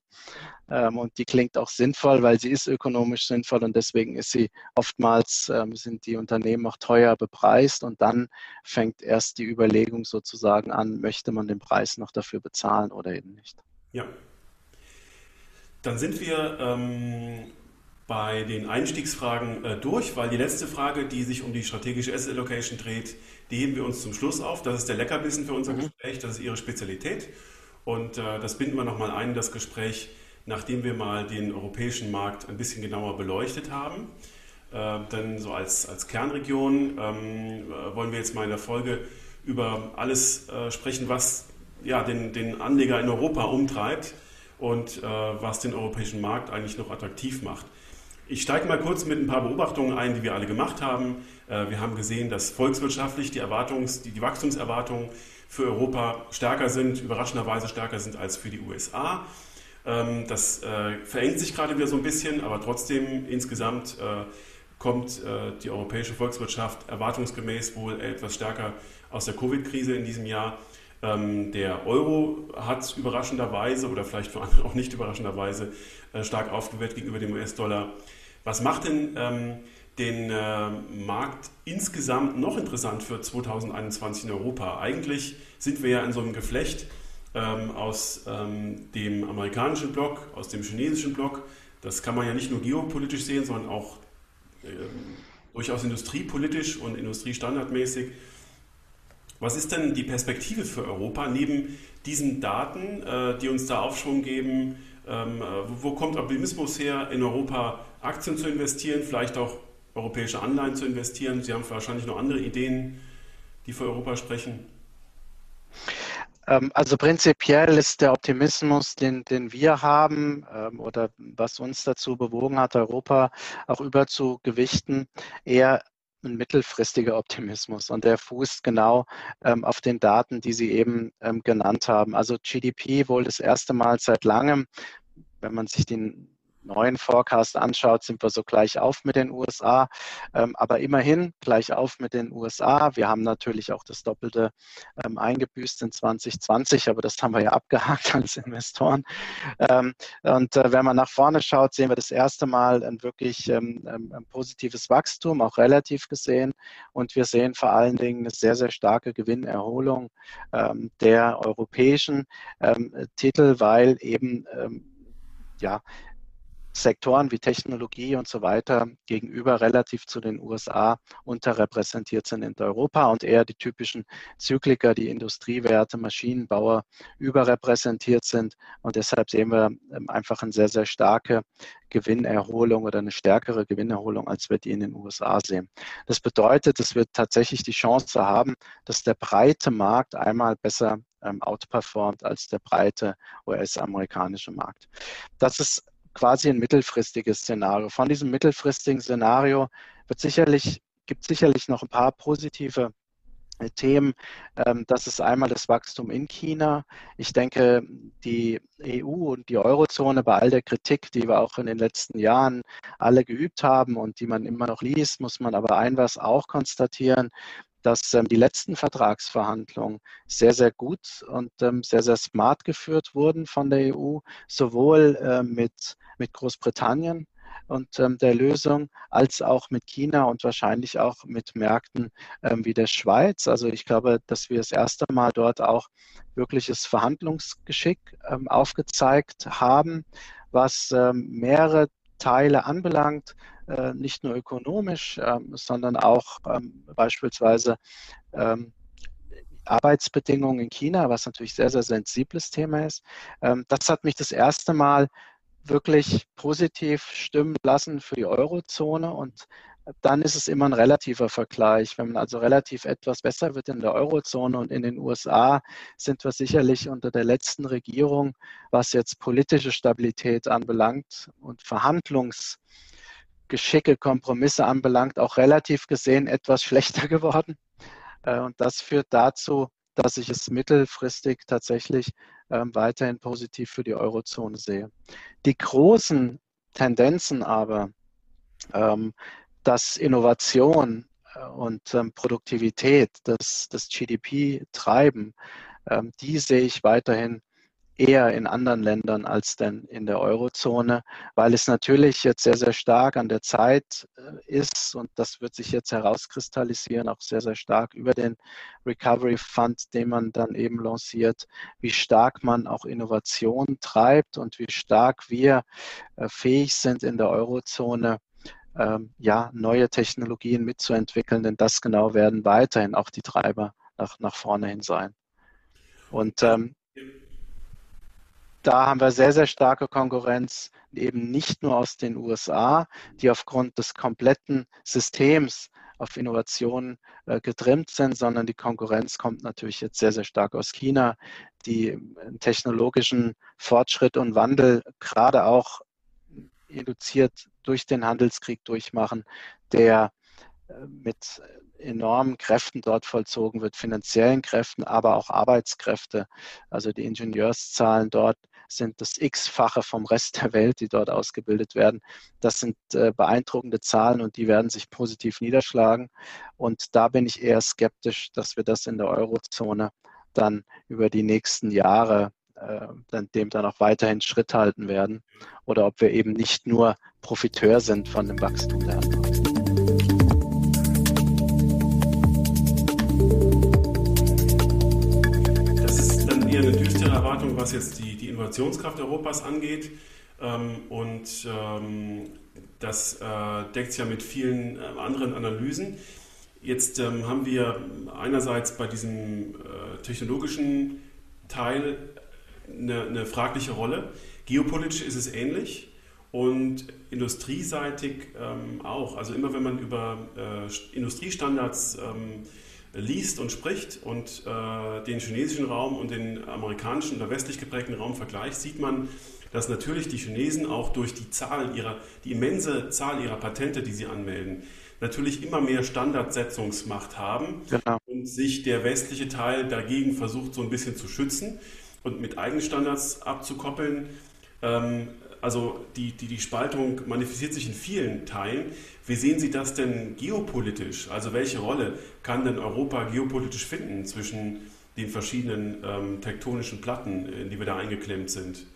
Ähm, und die klingt auch sinnvoll, weil sie ist ökonomisch sinnvoll und deswegen ist sie oftmals, ähm, sind die Unternehmen auch teuer bepreist und dann fängt erst die Überlegung sozusagen an, möchte man den Preis noch dafür bezahlen oder eben nicht. Ja. Dann sind wir ähm, bei den Einstiegsfragen äh, durch, weil die letzte Frage, die sich um die strategische Asset Allocation dreht, die heben wir uns zum Schluss auf. Das ist der Leckerbissen für unser mhm. Gespräch, das ist Ihre Spezialität. Und äh, das binden wir nochmal ein, das Gespräch, nachdem wir mal den europäischen Markt ein bisschen genauer beleuchtet haben. Äh, denn so als, als Kernregion ähm, äh, wollen wir jetzt mal in der Folge über alles äh, sprechen, was ja, den, den Anleger in Europa umtreibt und äh, was den europäischen Markt eigentlich noch attraktiv macht. Ich steige mal kurz mit ein paar Beobachtungen ein, die wir alle gemacht haben. Äh, wir haben gesehen, dass volkswirtschaftlich die, Erwartungs-, die, Wachstumserwartungen für Europa stärker sind, überraschenderweise stärker sind als für die USA. Ähm, das äh, verengt sich gerade wieder so ein bisschen, aber trotzdem insgesamt äh, kommt die europäische Volkswirtschaft erwartungsgemäß wohl etwas stärker aus der Covid-Krise in diesem Jahr. Ähm, der Euro hat überraschenderweise oder vielleicht für andere auch nicht überraschenderweise stark aufgewertet gegenüber dem US-Dollar. Was macht denn ähm, den äh, Markt insgesamt noch interessant für 2021 in Europa? Eigentlich sind wir ja in so einem Geflecht ähm, aus ähm, dem amerikanischen Block, aus dem chinesischen Block. Das kann man ja nicht nur geopolitisch sehen, sondern auch äh, durchaus industriepolitisch und industriestandardmäßig. Was ist denn die Perspektive für Europa neben diesen Daten, äh, die uns da Aufschwung geben? Ähm, äh, wo kommt Optimismus her, in Europa Aktien zu investieren, vielleicht auch europäische Anleihen zu investieren? Sie haben wahrscheinlich noch andere Ideen, die für Europa sprechen. Ähm, also prinzipiell ist der Optimismus, den, den wir haben ähm, oder was uns dazu bewogen hat, Europa auch überzugewichten, eher ein mittelfristiger Optimismus und der fußt genau ähm, auf den Daten, die Sie eben ähm, genannt haben. Also GDP wohl das erste Mal seit langem, wenn man sich den neuen Forecast anschaut, sind wir so gleich auf mit den USA. Ähm, aber immerhin gleich auf mit den USA. Wir haben natürlich auch das Doppelte ähm, eingebüßt in 2020, aber das haben wir ja abgehakt als Investoren. Ähm, und äh, wenn man nach vorne schaut, sehen wir das erste Mal ein wirklich positives Wachstum, auch relativ gesehen. Und wir sehen vor allen Dingen eine sehr, sehr starke Gewinnerholung der europäischen Titel, weil eben ja, Sektoren wie Technologie und so weiter gegenüber relativ zu den USA unterrepräsentiert sind in Europa und eher die typischen Zykliker, die Industriewerte, Maschinenbauer überrepräsentiert sind. Und deshalb sehen wir ähm, einfach eine sehr, sehr starke Gewinnerholung oder eine stärkere Gewinnerholung, als wir die in den USA sehen. Das bedeutet, dass wir tatsächlich die Chance haben, dass der breite Markt einmal besser ähm, outperformt als der breite US-amerikanische Markt. Das ist quasi ein mittelfristiges Szenario. Von diesem mittelfristigen Szenario wird sicherlich, gibt sicherlich noch ein paar positive Themen. Ähm, das ist einmal das Wachstum in China. Ich denke, die EU und die Eurozone bei all der Kritik, die wir auch in den letzten Jahren alle geübt haben und die man immer noch liest, muss man aber ein was auch konstatieren, dass ähm, die letzten Vertragsverhandlungen sehr, sehr gut und ähm, sehr, sehr smart geführt wurden von der EU, sowohl äh, mit, mit Großbritannien und ähm, der Lösung, als auch mit China und wahrscheinlich auch mit Märkten ähm, wie der Schweiz. Also ich glaube, dass wir das erste Mal dort auch wirkliches Verhandlungsgeschick ähm, aufgezeigt haben, was ähm, mehrere Teile anbelangt, nicht nur ökonomisch, ähm, sondern auch ähm, beispielsweise Arbeitsbedingungen in China, was natürlich sehr, sehr sensibles Thema ist. das hat mich das erste Mal wirklich positiv stimmen lassen für die Eurozone und dann ist es immer ein relativer Vergleich. Wenn man also relativ etwas besser wird in der Eurozone und in den USA, sind wir sicherlich unter der letzten Regierung, was jetzt politische Stabilität anbelangt und Verhandlungsgeschicke, Kompromisse anbelangt, auch relativ gesehen etwas schlechter geworden. Äh, und das führt dazu, dass ich es mittelfristig tatsächlich ähm, weiterhin positiv für die Eurozone sehe. Die großen Tendenzen aber, ähm, dass Innovation äh, und ähm, Produktivität das, das GDP treiben, die sehe ich weiterhin eher in anderen Ländern als denn in der Eurozone, weil es natürlich jetzt sehr, sehr stark an der Zeit äh, ist und das wird sich jetzt herauskristallisieren, auch sehr, sehr stark über den Recovery Fund, den man dann eben lanciert, wie stark man auch Innovation treibt und wie stark wir äh, fähig sind in der Eurozone, ähm, ja, neue Technologien mitzuentwickeln, denn das genau werden weiterhin auch die Treiber nach, nach vorne hin sein. Und ähm, da haben wir sehr, sehr starke Konkurrenz, eben nicht nur aus den USA, die aufgrund des kompletten Systems auf Innovationen äh, getrimmt sind, sondern die Konkurrenz kommt natürlich jetzt sehr, sehr stark aus China, die technologischen Fortschritt und Wandel gerade auch induziert durch den Handelskrieg durchmachen, der äh, mit enormen Kräften dort vollzogen wird, finanziellen Kräften, aber auch Arbeitskräfte. Also die Ingenieurszahlen dort sind das X-fache vom Rest der Welt, die dort ausgebildet werden. Das sind äh, beeindruckende Zahlen und die werden sich positiv niederschlagen. Und da bin ich eher skeptisch, dass wir das in der Eurozone dann über die nächsten Jahre äh, dem dann auch weiterhin Schritt halten werden oder ob wir eben nicht nur Profiteur sind von dem Wachstum der anderen. Was jetzt die, die Innovationskraft Europas angeht. Ähm, und ähm, das äh, deckt sich ja mit vielen äh, anderen Analysen. Jetzt ähm, haben wir einerseits bei diesem äh, technologischen Teil eine, eine, fragliche Rolle. Geopolitisch ist es ähnlich und industrieseitig ähm, auch. Also immer wenn man über äh, Industriestandards ähm, liest und spricht und äh, den chinesischen Raum und den amerikanischen oder westlich geprägten Raum vergleicht, sieht man, dass natürlich die Chinesen auch durch die Zahl ihrer, die immense Zahl ihrer Patente, die sie anmelden, natürlich immer mehr Standardsetzungsmacht haben genau. und sich der westliche Teil dagegen versucht, so ein bisschen zu schützen und mit eigenen Standards abzukoppeln. Ähm, also die, die, die Spaltung manifestiert sich in vielen Teilen. Wie sehen Sie das denn geopolitisch? Also welche Rolle kann denn Europa geopolitisch finden zwischen den verschiedenen ähm, tektonischen Platten, in die wir da eingeklemmt sind?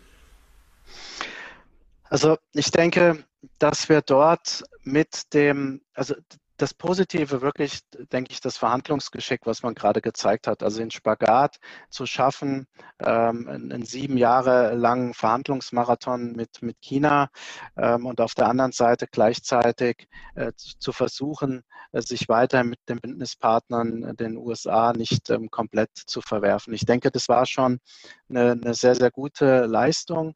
Also ich denke, dass wir dort mit dem, also das Positive wirklich, denke ich, das Verhandlungsgeschick, was man gerade gezeigt hat, also den Spagat zu schaffen, ähm, einen sieben Jahre langen Verhandlungsmarathon mit, mit China ähm, und auf der anderen Seite gleichzeitig äh, zu versuchen, äh, sich weiter mit den Bündnispartnern, äh, den USA, nicht ähm, komplett zu verwerfen. Ich denke, das war schon eine, eine sehr, sehr gute Leistung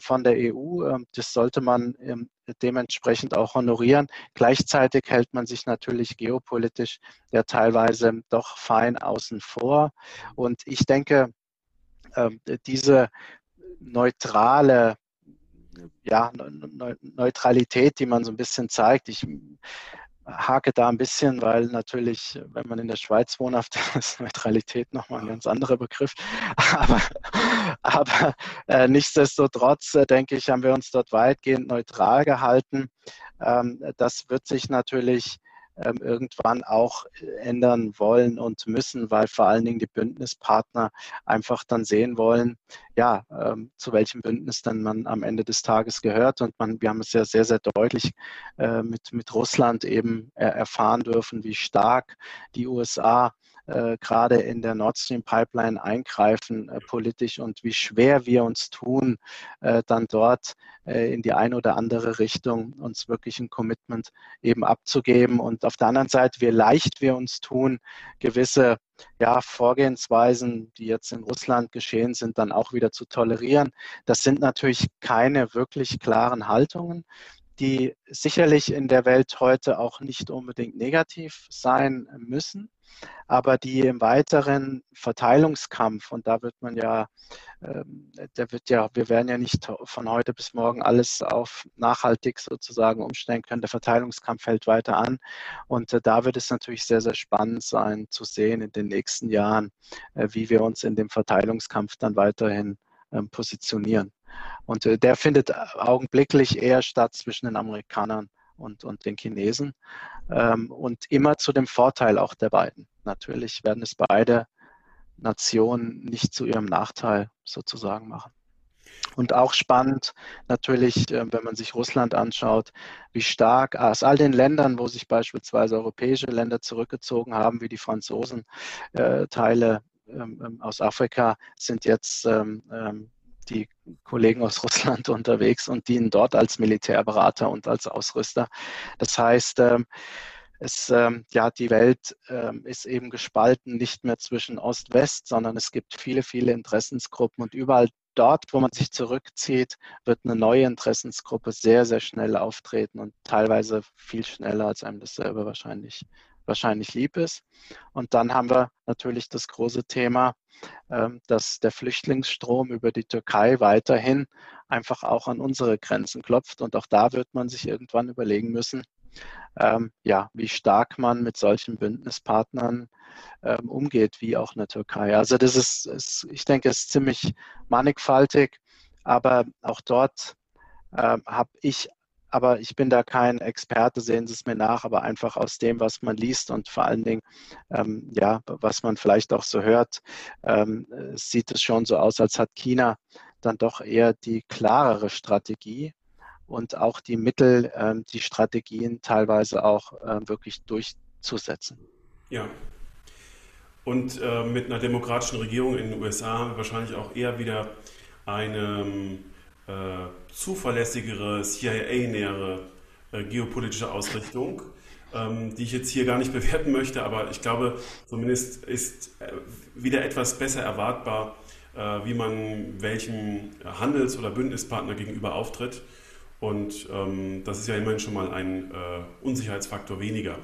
von der EU. Ähm, das sollte man ähm, dementsprechend auch honorieren. Gleichzeitig hält man sich natürlich geopolitisch ja teilweise doch fein außen vor. Und ich denke, diese neutrale ja, Neutralität, die man so ein bisschen zeigt. Ich hake da ein bisschen, weil natürlich, wenn man in der Schweiz wohnhaft ist, Neutralität nochmal ein ganz anderer Begriff. Aber, aber äh, nichtsdestotrotz, äh, denke ich, haben wir uns dort weitgehend neutral gehalten. Ähm, das wird sich natürlich ähm, irgendwann auch äh, ändern wollen und müssen, weil vor allen Dingen die Bündnispartner einfach dann sehen wollen, ja, ähm, zu welchem Bündnis dann man am Ende des Tages gehört. Und man, wir haben es ja sehr, sehr deutlich äh, mit, mit Russland eben erfahren dürfen, wie stark die USA äh, gerade in der Nord Stream Pipeline eingreifen äh, politisch und wie schwer wir uns tun, äh, dann dort äh, in die eine oder andere Richtung uns wirklich ein Commitment eben abzugeben. Und auf der anderen Seite, wie leicht wir uns tun, gewisse ja, Vorgehensweisen, die jetzt in Russland geschehen sind, dann auch wieder zu tolerieren. Das sind natürlich keine wirklich klaren Haltungen die sicherlich in der Welt heute auch nicht unbedingt negativ sein müssen aber die im weiteren Verteilungskampf, und da wird man ja, ähm, der wird ja, wir werden ja nicht von heute bis morgen alles auf nachhaltig sozusagen umstellen können. Der Verteilungskampf hält weiter an. Und äh, da wird es natürlich sehr, sehr spannend sein zu sehen in den nächsten Jahren, äh, wie wir uns in dem Verteilungskampf dann weiterhin ähm, positionieren. Und äh, der findet augenblicklich eher statt zwischen den Amerikanern und, und den Chinesen ähm, und immer zu dem Vorteil auch der beiden. Natürlich werden es beide Nationen nicht zu ihrem Nachteil sozusagen machen. Und auch spannend natürlich, äh, wenn man sich Russland anschaut, wie stark aus all den Ländern, wo sich beispielsweise europäische Länder zurückgezogen haben, wie die Franzosen, äh, Teile aus Afrika sind jetzt ähm, ähm die Kollegen aus Russland unterwegs und dienen dort als Militärberater und als Ausrüster. Das heißt, ähm, es, ähm, ja, die Welt ähm, ist eben gespalten, nicht mehr zwischen Ost-West, sondern es gibt viele, viele Interessensgruppen und überall dort, wo man sich zurückzieht, wird eine neue Interessensgruppe sehr, sehr schnell auftreten und teilweise viel schneller, als einem das selber wahrscheinlich, wahrscheinlich lieb ist. Und dann haben wir natürlich das große Thema, ähm, dass der Flüchtlingsstrom über die Türkei weiterhin einfach auch an unsere Grenzen klopft. Und auch da wird man sich irgendwann überlegen müssen, ähm, ja, wie stark man mit solchen Bündnispartnern ähm, umgeht, wie auch eine Türkei. Also das ist, ist ich denke, es ist ziemlich mannigfaltig, aber auch dort habe ich aber ich bin da kein Experte, sehen Sie es mir nach, aber einfach aus dem, was man liest und vor allen Dingen, ähm, ja, was man vielleicht auch so hört, ähm, sieht es schon so aus, als hat China dann doch eher die klarere Strategie und auch die Mittel, ähm, die Strategien teilweise auch äh, wirklich durchzusetzen. Ja. Und äh, mit einer demokratischen Regierung in den USA haben wir wahrscheinlich auch eher wieder eine zuverlässigere, CIA-nähere äh, geopolitische Ausrichtung, ähm, die ich jetzt hier gar nicht bewerten möchte, aber ich glaube, zumindest ist äh, wieder etwas besser erwartbar, äh, wie man welchem Handels- oder Bündnispartner gegenüber auftritt. Und ähm, das ist ja immerhin schon mal ein äh, Unsicherheitsfaktor weniger.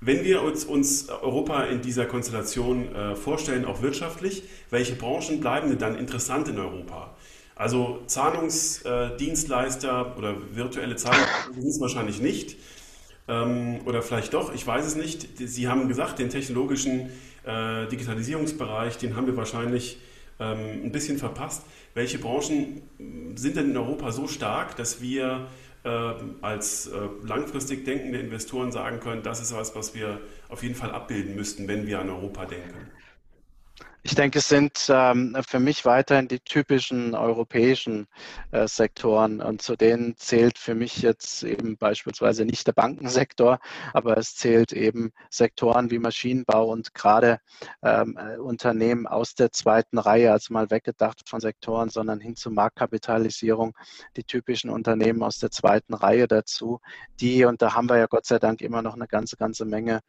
Wenn wir uns, uns Europa in dieser Konstellation äh, vorstellen, auch wirtschaftlich, welche Branchen bleiben denn dann interessant in Europa? Also Zahlungsdienstleister oder virtuelle Zahlungen sind es wahrscheinlich nicht. Ähm, oder vielleicht doch, ich weiß es nicht. Sie haben gesagt, den technologischen äh, Digitalisierungsbereich, den haben wir wahrscheinlich ähm, ein bisschen verpasst. Welche Branchen sind denn in Europa so stark, dass wir äh, als äh, langfristig denkende Investoren sagen können, das ist was, was wir auf jeden Fall abbilden müssten, wenn wir an Europa denken? Ich denke, es sind ähm, für mich weiterhin die typischen europäischen äh, Sektoren und zu denen zählt für mich jetzt eben beispielsweise nicht der Bankensektor, aber es zählt eben Sektoren wie Maschinenbau und gerade ähm, äh, Unternehmen aus der zweiten Reihe, also mal weggedacht von Sektoren, sondern hin zur Marktkapitalisierung, die typischen Unternehmen aus der zweiten Reihe dazu, die, und da haben wir ja Gott sei Dank immer noch eine ganze, ganze Menge,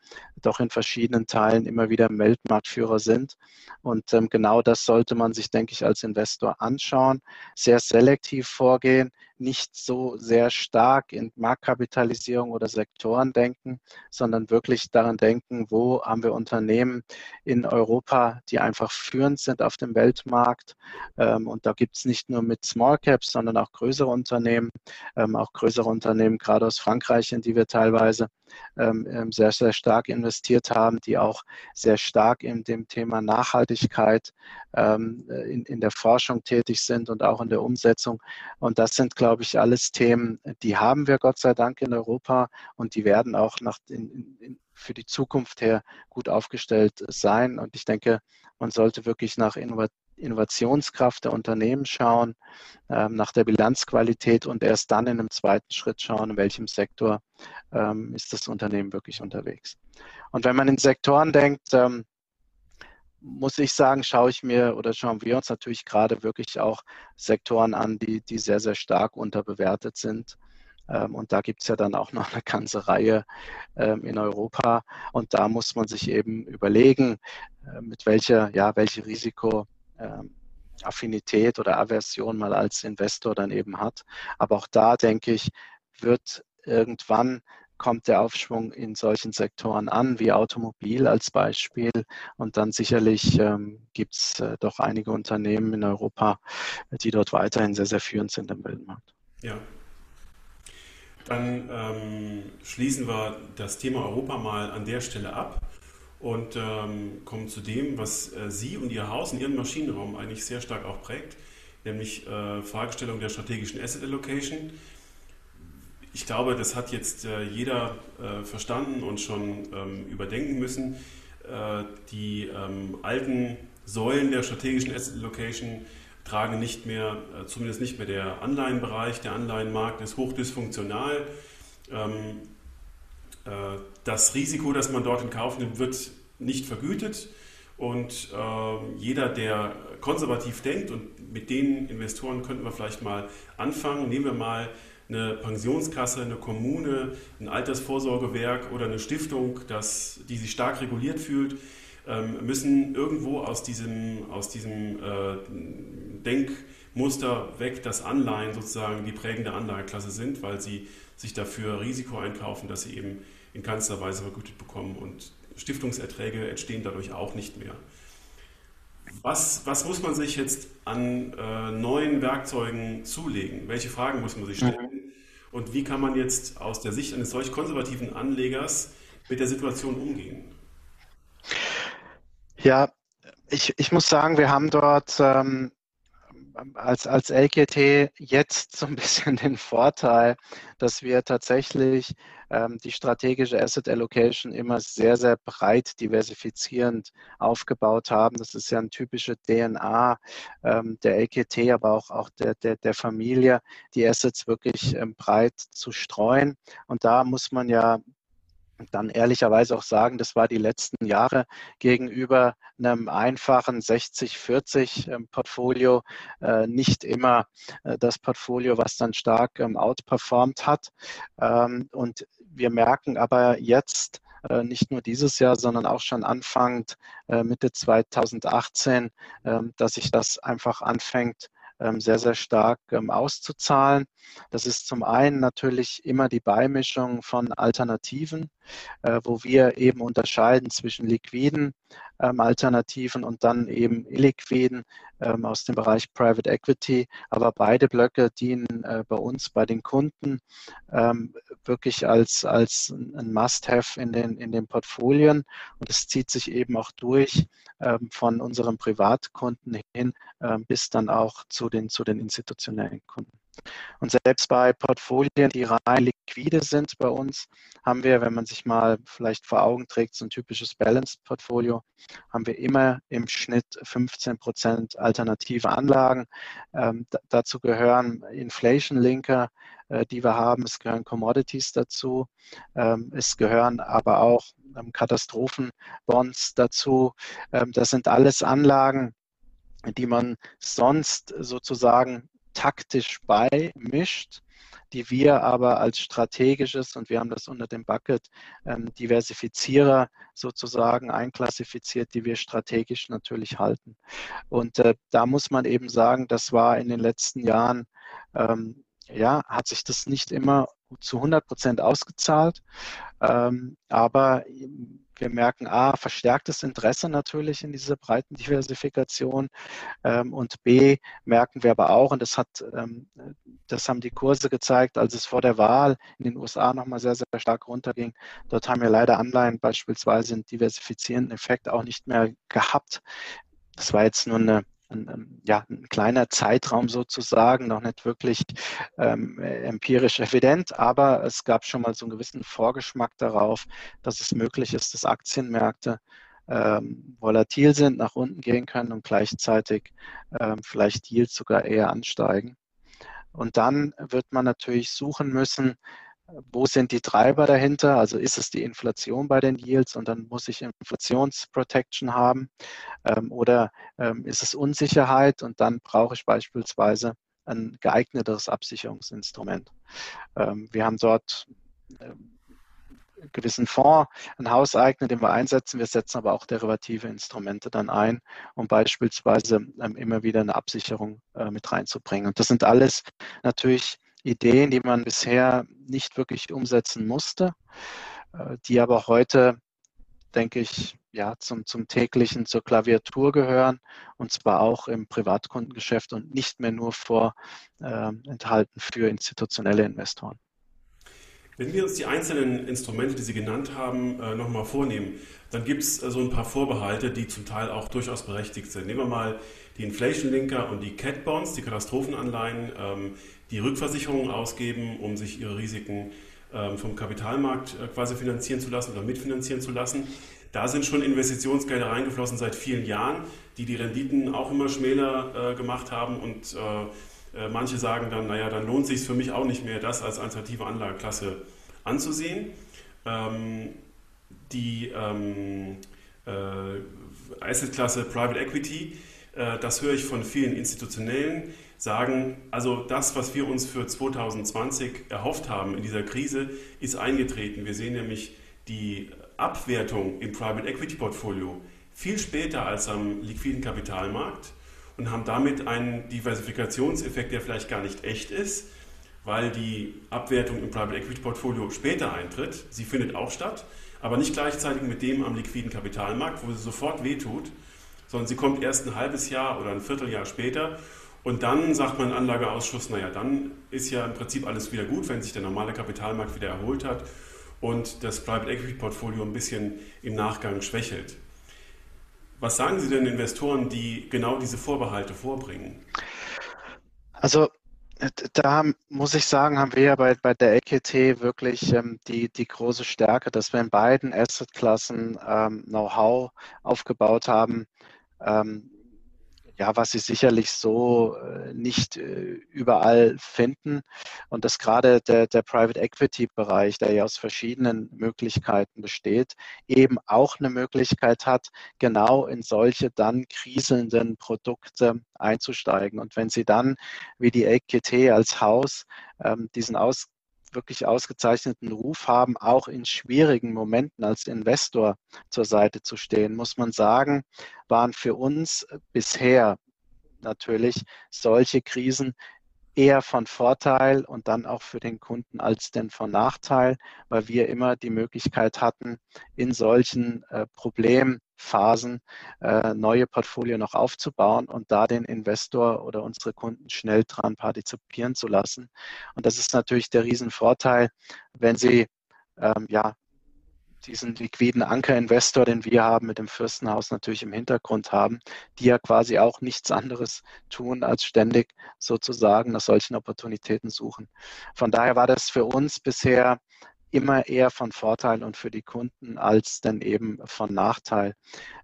doch in verschiedenen Teilen immer wieder Weltmarktführer sind und ähm, genau das sollte man sich, denke ich, als Investor anschauen, sehr selektiv vorgehen, nicht so sehr stark in Marktkapitalisierung oder Sektoren denken, sondern wirklich daran denken, wo haben wir Unternehmen in Europa, die einfach führend sind auf dem Weltmarkt. Ähm, und da gibt es nicht nur mit Small Caps, sondern auch größere Unternehmen, ähm, auch größere Unternehmen, gerade aus Frankreich, in die wir teilweise ähm, sehr, sehr stark investiert haben, die auch sehr stark in dem Thema Nachhaltigkeit in, in der Forschung tätig sind und auch in der Umsetzung. Und das sind, glaube ich, alles Themen, die haben wir Gott sei Dank in Europa und die werden auch nach in, in, für die Zukunft her gut aufgestellt sein. Und ich denke, man sollte wirklich nach Innovationskraft der Unternehmen schauen, ähm, nach der Bilanzqualität und erst dann in einem zweiten Schritt schauen, in welchem Sektor ähm, ist das Unternehmen wirklich unterwegs. Und wenn man in Sektoren denkt, ähm, muss ich sagen, schaue ich mir oder schauen wir uns natürlich gerade wirklich auch Sektoren an, die, die sehr, sehr stark unterbewertet sind. Ähm, und da gibt es ja dann auch noch eine ganze Reihe ähm, in Europa. Und da muss man sich eben überlegen, äh, mit welcher, ja, welche Risikoaffinität ähm, oder Aversion man als Investor dann eben hat. Aber auch da denke ich, wird irgendwann kommt der Aufschwung in solchen Sektoren an, wie Automobil als Beispiel. Und dann sicherlich ähm, gibt es äh, doch einige Unternehmen in Europa, die dort weiterhin sehr, sehr führend sind im Weltmarkt. Ja. Dann ähm, schließen wir das Thema Europa mal an der Stelle ab und ähm, kommen zu dem, was äh, Sie und Ihr Haus in Ihrem Maschinenraum eigentlich sehr stark auch prägt, nämlich äh, Fragestellung der strategischen Asset Allocation. Ich glaube, das hat jetzt äh, jeder äh, verstanden und schon ähm, überdenken müssen. Äh, die ähm, alten Säulen der strategischen Asset Allocation tragen nicht mehr, zumindest nicht mehr der Anleihenbereich. Der Anleihenmarkt ist hochdysfunktional. Ähm, äh, das Risiko, das man dort in Kauf nimmt, wird nicht vergütet. Und äh, jeder, der konservativ denkt, und mit den Investoren könnten wir vielleicht mal anfangen, nehmen wir mal eine Pensionskasse, eine Kommune, ein Altersvorsorgewerk oder eine Stiftung, das, die sich stark reguliert fühlt, ähm, müssen irgendwo aus diesem, aus diesem äh, Denkmuster weg, dass Anleihen sozusagen die prägende Anlageklasse sind, weil sie sich dafür Risiko einkaufen, dass sie eben in keinster Weise vergütet bekommen und Stiftungserträge entstehen dadurch auch nicht mehr. Was, was muss man sich jetzt an äh, neuen Werkzeugen zulegen? Welche Fragen muss man sich stellen? Und wie kann man jetzt aus der Sicht eines solch konservativen Anlegers mit der Situation umgehen? Ja, ich, ich muss sagen, wir haben dort ähm, als, als LGT jetzt so ein bisschen den Vorteil, dass wir tatsächlich ähm, die strategische Asset Allocation immer sehr, sehr breit diversifizierend aufgebaut haben. Das ist ja eine typische DNA ähm, der LGT, aber auch, auch der, der, der Familie, die Assets wirklich ähm, breit zu streuen. Und da muss man ja dann ehrlicherweise auch sagen, das war die letzten Jahre gegenüber einem einfachen 60-40-Portfolio ähm, äh, nicht immer äh, das Portfolio, was dann stark ähm, outperformed hat. Ähm, und wir merken aber jetzt, äh, nicht nur dieses Jahr, sondern auch schon anfangend Mitte 2018, dass sich das einfach anfängt ähm, sehr, sehr stark ähm, auszuzahlen. Das ist zum einen natürlich immer die Beimischung von Alternativen, äh, wo wir eben unterscheiden zwischen liquiden ähm, Alternativen und dann eben illiquiden aus dem Bereich Private Equity. Aber beide Blöcke dienen äh, bei uns, bei den Kunden, wirklich als, als ein Must-Have in den, in den Portfolien. Und es zieht sich eben auch durch von unseren Privatkunden hin bis dann auch zu den, zu den institutionellen Kunden. Und selbst bei Portfolien, die rein liquide sind bei uns, haben wir, wenn man sich mal vielleicht vor Augen trägt, so ein typisches Balanced-Portfolio, haben wir immer im Schnitt 15 Prozent alternative Anlagen. Ähm, dazu gehören Inflation-Linker, äh, die wir haben. Es gehören Commodities dazu. Ähm, es gehören aber auch ähm, Katastrophenbonds dazu. Ähm, das sind alles Anlagen, die man sonst sozusagen taktisch beimischt, die wir aber als strategisches, und wir haben das unter dem Bucket ähm, Diversifizierer sozusagen einklassifiziert, die wir strategisch natürlich halten. Und äh, da muss man eben sagen, das war in den letzten Jahren ähm, ja, hat sich das nicht immer zu 100 Prozent ausgezahlt. Ähm, aber wir merken A, verstärktes Interesse natürlich in dieser breiten Diversifikation ähm, und B, merken wir aber auch, und das hat, ähm, das haben die Kurse gezeigt, als es vor der Wahl in den USA nochmal sehr, sehr stark runterging, dort haben wir leider Anleihen beispielsweise einen diversifizierenden Effekt auch nicht mehr gehabt. Das war jetzt nur eine ein, ja, ein kleiner Zeitraum sozusagen, noch nicht wirklich ähm, empirisch evident, aber es gab schon mal so einen gewissen Vorgeschmack darauf, dass es möglich ist, dass Aktienmärkte ähm, volatil sind, nach unten gehen können und gleichzeitig ähm, vielleicht Yields sogar eher ansteigen. Und dann wird man natürlich suchen müssen, wo sind die Treiber dahinter? Also ist es die Inflation bei den Yields und dann muss ich Inflationsprotection haben ähm, oder ähm, ist es Unsicherheit und dann brauche ich beispielsweise ein geeigneteres Absicherungsinstrument. Ähm, wir haben dort einen ähm, gewissen Fonds, ein Hauseigner, den wir einsetzen. Wir setzen aber auch derivative Instrumente dann ein, um beispielsweise ähm, immer wieder eine Absicherung äh, mit reinzubringen. Und das sind alles natürlich Ideen, die man bisher nicht wirklich umsetzen musste, äh, die aber heute, denke ich, ja, zum, zum täglichen, zur Klaviatur gehören und zwar auch im Privatkundengeschäft und nicht mehr nur vor äh, enthalten für institutionelle Investoren. Wenn wir uns die einzelnen Instrumente, die Sie genannt haben, äh, nochmal vornehmen, dann gibt es so ein paar Vorbehalte, die zum Teil auch durchaus berechtigt sind. Nehmen wir mal die Inflation Linker und die Cat Bonds, die Katastrophenanleihen. Ähm, die Rückversicherungen ausgeben, um sich ihre Risiken ähm, vom Kapitalmarkt äh, quasi finanzieren zu lassen oder mitfinanzieren zu lassen. Da sind schon Investitionsgelder reingeflossen seit vielen Jahren, die die Renditen auch immer schmäler äh, gemacht haben und äh, manche sagen dann, naja, dann lohnt sich für mich auch nicht mehr, das als alternative Anlageklasse anzusehen. Ähm, die ähm, Assetklasse Private Equity, das höre ich von vielen Institutionellen, sagen, also das, was wir uns für 2020 erhofft haben in dieser Krise, ist eingetreten. Wir sehen nämlich die Abwertung im Private Equity Portfolio viel später als am liquiden Kapitalmarkt und haben damit einen Diversifikationseffekt, der vielleicht gar nicht echt ist, weil die Abwertung im Private Equity Portfolio später eintritt. Sie findet auch statt, aber nicht gleichzeitig mit dem am liquiden Kapitalmarkt, wo sie sofort wehtut, sondern sie kommt erst ein halbes Jahr oder ein Vierteljahr später und dann sagt mein Anlageausschuss, naja, dann ist ja im Prinzip alles wieder gut, wenn sich der normale Kapitalmarkt wieder erholt hat und das Private Equity Portfolio ein bisschen im Nachgang schwächelt. Was sagen Sie denn Investoren, die genau diese Vorbehalte vorbringen? Also da muss ich sagen, haben wir ja bei, bei der EQT wirklich ähm, die, die große Stärke, dass wir in beiden Assetklassen ähm, Know-how aufgebaut haben, ähm, ja, was sie sicherlich so äh, nicht äh, überall finden. Und dass gerade der, der Private Equity Bereich, der ja aus verschiedenen Möglichkeiten besteht, eben auch eine Möglichkeit hat, genau in solche dann kriselnden Produkte einzusteigen. Und wenn sie dann wie die EQT als Haus ähm, diesen aus wirklich ausgezeichneten Ruf haben, auch in schwierigen Momenten als Investor zur Seite zu stehen, muss man sagen, waren für uns bisher natürlich solche Krisen eher von Vorteil und dann auch für den Kunden als denn von Nachteil, weil wir immer die Möglichkeit hatten, in solchen äh, Problemen Phasen äh, neue Portfolio noch aufzubauen und da den Investor oder unsere Kunden schnell dran partizipieren zu lassen. Und das ist natürlich der Riesenvorteil, wenn Sie ähm, ja diesen liquiden Ankerinvestor, den wir haben mit dem Fürstenhaus natürlich im Hintergrund haben, die ja quasi auch nichts anderes tun, als ständig sozusagen nach solchen Opportunitäten suchen. Von daher war das für uns bisher immer eher von Vorteil und für die Kunden als dann eben von Nachteil.